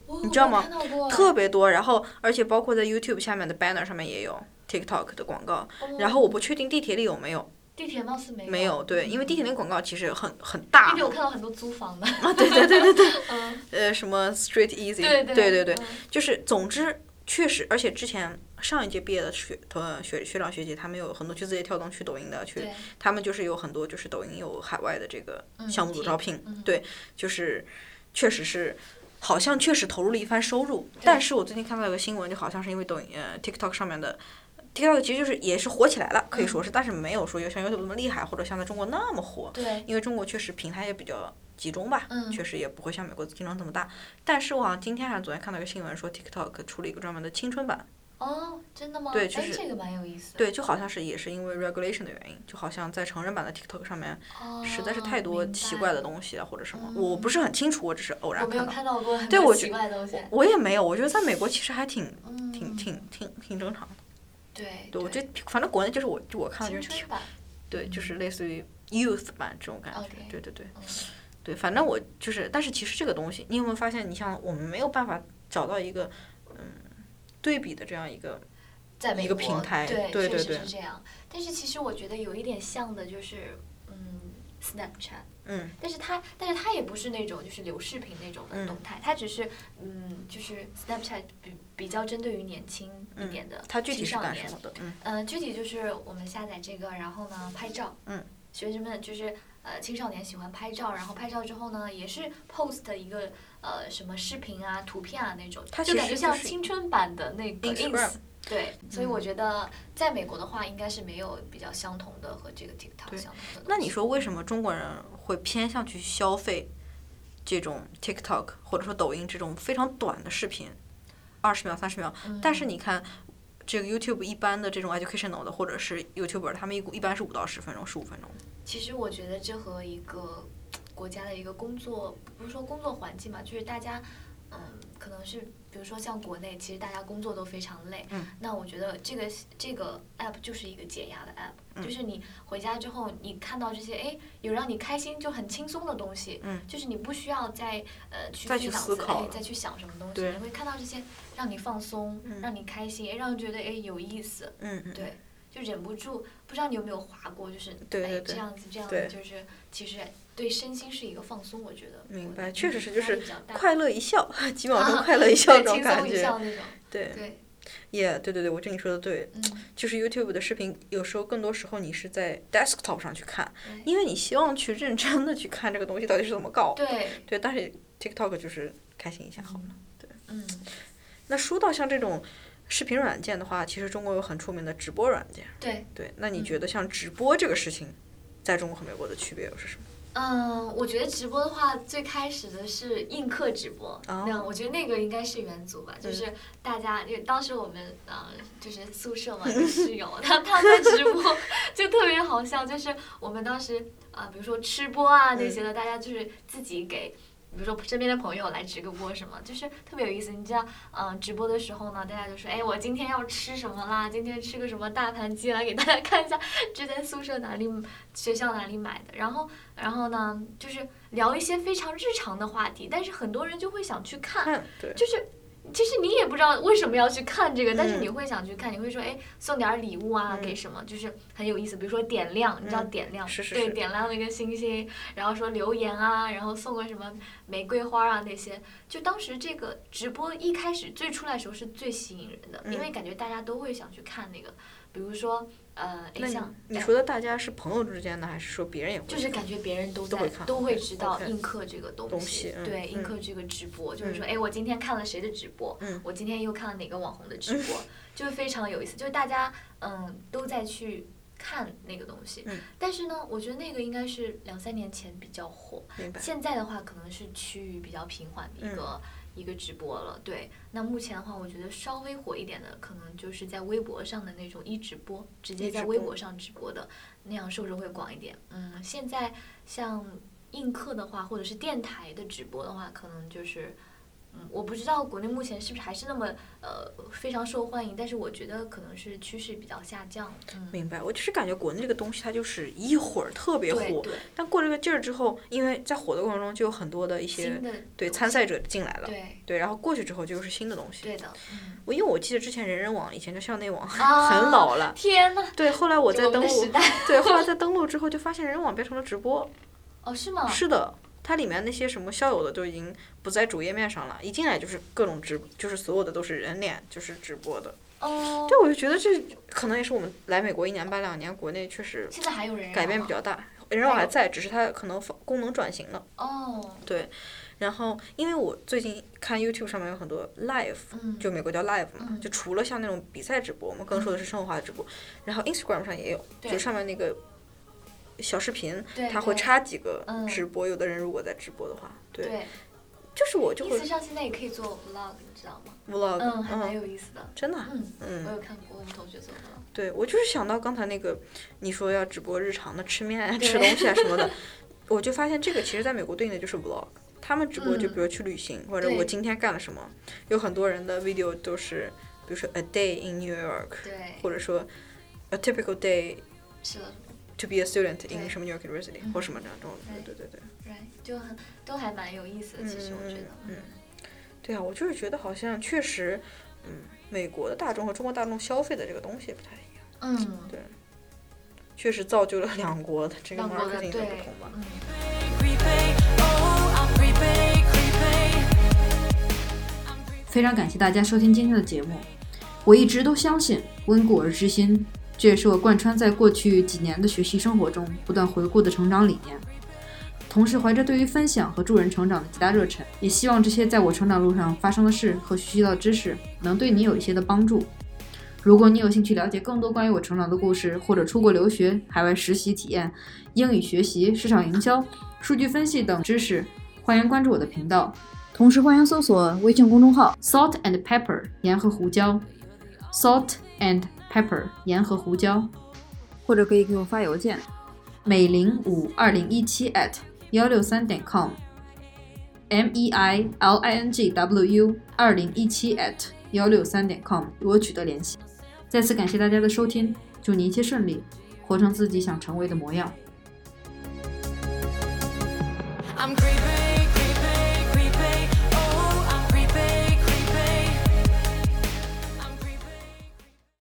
Speaker 2: 哦，
Speaker 1: 你知道吗？特别多，然后而且包括在 YouTube 下面的 banner 上面也有 TikTok 的广告，然后我不确定地铁里有没有，
Speaker 2: 地铁貌似没有
Speaker 1: 没有对，因为地铁那个广告其实很很大
Speaker 2: 地铁我看到很多租房的，
Speaker 1: 啊，对对对对对，
Speaker 2: 嗯，
Speaker 1: 呃，什么 Street Easy，
Speaker 2: 对
Speaker 1: 对对对
Speaker 2: 嗯
Speaker 1: 就是总之确实，而且之前上一届毕业的学同学学长学姐，他们有很多去字节跳动、去抖音的，去他们就是有很多就是抖音有海外的这个项目组招聘，
Speaker 2: 嗯
Speaker 1: 对，就是确实是。好像确实投入了一番收入，但是我最近看到有个新闻，就好像是因为抖音呃 TikTok 上面的 TikTok 其实就是也是火起来了，可以说是，但是没有说有像 YouTube 那么厉害，或者像在中国那么火。
Speaker 2: 对，
Speaker 1: 因为中国确实平台也比较集中吧，
Speaker 2: 嗯
Speaker 1: 确实也不会像美国竞争这么大。但是我好像今天还是昨天看到一个新闻说 TikTok 出了一个专门的青春版，
Speaker 2: 哦，真的吗？
Speaker 1: 对就是
Speaker 2: 哎，这个蛮有意思的。
Speaker 1: 对，就好像是也是因为 regulation 的原因，就好像在成人版的 TikTok 上面
Speaker 2: 哦，
Speaker 1: 实在是太多奇怪的东西啊或者什么，
Speaker 2: 嗯
Speaker 1: 我不是很清楚，我只是偶然看到。
Speaker 2: 没有看到过很多奇
Speaker 1: 对我觉
Speaker 2: 怪的东西。
Speaker 1: 我也没有，我觉得在美国其实还挺
Speaker 2: 嗯，
Speaker 1: 挺挺挺挺正常的。
Speaker 2: 对
Speaker 1: 对，我觉得反正国内就是我就我看的就是。对，就是类似于 youth 版这种感觉。对对对。
Speaker 2: 嗯
Speaker 1: 对，反正我就是，但是其实这个东西，你有没有发现，你像我们没有办法找到一个嗯对比的这样一个，一个
Speaker 2: 在美国
Speaker 1: 平台
Speaker 2: 对，
Speaker 1: 对对对
Speaker 2: 是这样。但是其实我觉得有一点像的，就是嗯，Snapchat。
Speaker 1: 嗯
Speaker 2: 但是它，但是它也不是那种就是流视频那种的
Speaker 1: 嗯
Speaker 2: 动态，它只是嗯，就是 Snapchat 比比较针对于年轻一点的青少年
Speaker 1: 的？嗯
Speaker 2: 呃，具体就是我们下载这个，然后呢拍照。
Speaker 1: 嗯。
Speaker 2: 学生们就是呃青少年喜欢拍照，然后拍照之后呢，也是 post 一个呃什么视频啊、图片啊那种，就感觉像青春版的那个 ins 对，所以我觉得在美国的话，应该是没有比较相同的和这个 TikTok 相同的。
Speaker 1: 那你说为什么中国人会偏向去消费这种 TikTok 或者说抖音这种非常短的视频，二十秒、三十秒？但是你看这个 YouTube 一般的这种 educational 的或者是 YouTuber，他们一一般是五到十分钟、十五分钟。
Speaker 2: 其实我觉得这和一个国家的一个工作，不是说工作环境嘛，就是大家，嗯，可能是比如说像国内，其实大家工作都非常累。
Speaker 1: 嗯。
Speaker 2: 那我觉得这个这个 app 就是一个解压的 app，就是你回家之后，你看到这些哎有让你开心就很轻松的东西，
Speaker 1: 嗯，
Speaker 2: 就是你不需要再呃去
Speaker 1: 思考
Speaker 2: 再去想什么东西，你会看到这些让你放松，让你开心，让你觉得哎有意思。
Speaker 1: 嗯嗯。
Speaker 2: 对。就忍不住，不知道你有没有划过，就是
Speaker 1: 哎
Speaker 2: 这样子这样子，就是其实对身心是一个放松，我觉得。
Speaker 1: 明白，确实是就是快乐一笑，几秒钟快乐一笑那种感觉。对。
Speaker 2: 对。
Speaker 1: 也对对对，我觉得你说的对，就是 YouTube 的视频，有时候更多时候你是在 desktop 上去看，因为你希望去认真的去看这个东西到底是怎么搞。
Speaker 2: 对。
Speaker 1: 对，但是 TikTok 就是开心一下好了。对。
Speaker 2: 嗯。
Speaker 1: 那说到像这种。视频软件的话，其实中国有很出名的直播软件。
Speaker 2: 对
Speaker 1: 对，那你觉得像直播这个事情，在中国和美国的区别又是什么？
Speaker 2: 嗯，我觉得直播的话，最开始的是映客直播，那我觉得那个应该是元祖吧，就是大家，因为当时我们呃，就是宿舍嘛，室友他他在直播，就特别好笑，就是我们当时啊，比如说吃播啊那些的，大家就是自己给。比如说身边的朋友来直个播什么，就是特别有意思。你知道，嗯，直播的时候呢，大家就说，哎，我今天要吃什么啦？今天吃个什么大盘鸡来给大家看一下，这在宿舍哪里、学校哪里买的。然后，然后呢，就是聊一些非常日常的话题，但是很多人就会想去看，就是。其实你也不知道为什么要去看这个，但是你会想去看，你会说，哎，送点礼物啊，给什么，就是很有意思。比如说点亮，你知道点亮，对，点亮了一个星星，然后说留言啊，然后送个什么玫瑰花啊那些。就当时这个直播一开始最出来的时候是最吸引人的，因为感觉大家都会想去看那个，比如说。呃，像
Speaker 1: 你说的大家是朋友之间的，还是说别人也会？
Speaker 2: 就是感觉别人
Speaker 1: 都
Speaker 2: 在都
Speaker 1: 会
Speaker 2: 知道映客这个
Speaker 1: 东
Speaker 2: 西，对映客这个直播，就是说，哎，我今天看了谁的直播，我今天又看了哪个网红的直播，就是非常有意思，就是大家嗯都在去看那个东西。但是呢，我觉得那个应该是两三年前比较火，现在的话可能是趋于比较平缓的一个。一个直播了，对。那目前的话，我觉得稍微火一点的，可能就是在微博上的那种一直播，直接在微博上直播的，那样受众会广一点。嗯，现在像映客的话，或者是电台的直播的话，可能就是。我不知道国内目前是不是还是那么呃非常受欢迎，但是我觉得可能是趋势比较下降。
Speaker 1: 明白，我就是感觉国内这个东西它就是一会儿特别火，但过这个劲儿之后，因为在火的过程中就有很多的一些对参赛者进来了，对，然后过去之后就是新的东西。
Speaker 2: 对的，
Speaker 1: 我因为我记得之前人人网以前叫校内网，很老了。
Speaker 2: 天呐。
Speaker 1: 对，后来我在登录，对，后来在登录之后就发现人人网变成了直播。
Speaker 2: 哦，是吗？
Speaker 1: 是的。它里面那些什么校友的都已经不在主页面上了，一进来就是各种直，就是所有的都是人脸，就是直播的。
Speaker 2: 哦。
Speaker 1: 对，我就觉得这可能也是我们来美国一年半两年，国内确实
Speaker 2: 现在还有人
Speaker 1: 改变比较大，人网还在，只是它可能功能转型了。
Speaker 2: 哦。
Speaker 1: 对，然后因为我最近看 YouTube 上面有很多 Live，就美国叫 Live 嘛，就除了像那种比赛直播，我们更说的是生活化的直播，然后 Instagram 上也有，就上面那个。小视频，他会插几个直播。有的人如果在直播的话，对，就是我就会。
Speaker 2: 意思上现在也可以做 vlog，你知道吗
Speaker 1: ？vlog，
Speaker 2: 嗯，还蛮有意思的。
Speaker 1: 真的？
Speaker 2: 嗯嗯，我有看过我们同学做的。
Speaker 1: 对，我就是想到刚才那个，你说要直播日常的吃面啊、吃东西啊什么的，我就发现这个其实在美国对应的就是 vlog。他们直播就比如去旅行，或者我今天干了什么，有很多人的 video 都是，比如说 a day in New York，或者说 a typical day。
Speaker 2: 是的。
Speaker 1: To be a student in 什么 New York University 或什么这种，对对对
Speaker 2: 对。就很都还蛮有意思的，其实我觉得。
Speaker 1: 嗯。对啊，我就是觉得好像确实，嗯，美国的大众和中国大众消费的这个东西不太一样。
Speaker 2: 嗯。
Speaker 1: 对。确实造就了两国的这个 marketing 的不同吧。
Speaker 3: 非常感谢大家收听今天的节目。我一直都相信温故而知新。这也是我贯穿在过去几年的学习生活中不断回顾的成长理念，同时怀着对于分享和助人成长的极大热忱，也希望这些在我成长路上发生的事和学习到的知识能对你有一些的帮助。
Speaker 1: 如果你有兴趣了解更多关于我成长的故事，或者出国留学、海外实习体验、英语学习、市场营销、数据分析等知识，欢迎关注我的频道。同时，欢迎搜索微信公众号 “salt and pepper” 盐和胡椒，“salt and pepper” 盐和胡椒，或者可以给我发邮件，美玲五二零一七 at 幺六三点 com，m e i l i n g w u 二零一七 at 幺六三点 com 与我取得联系。再次感谢大家的收听，祝你一切顺利，活成自己想成为的模样。
Speaker 4: I'm creeping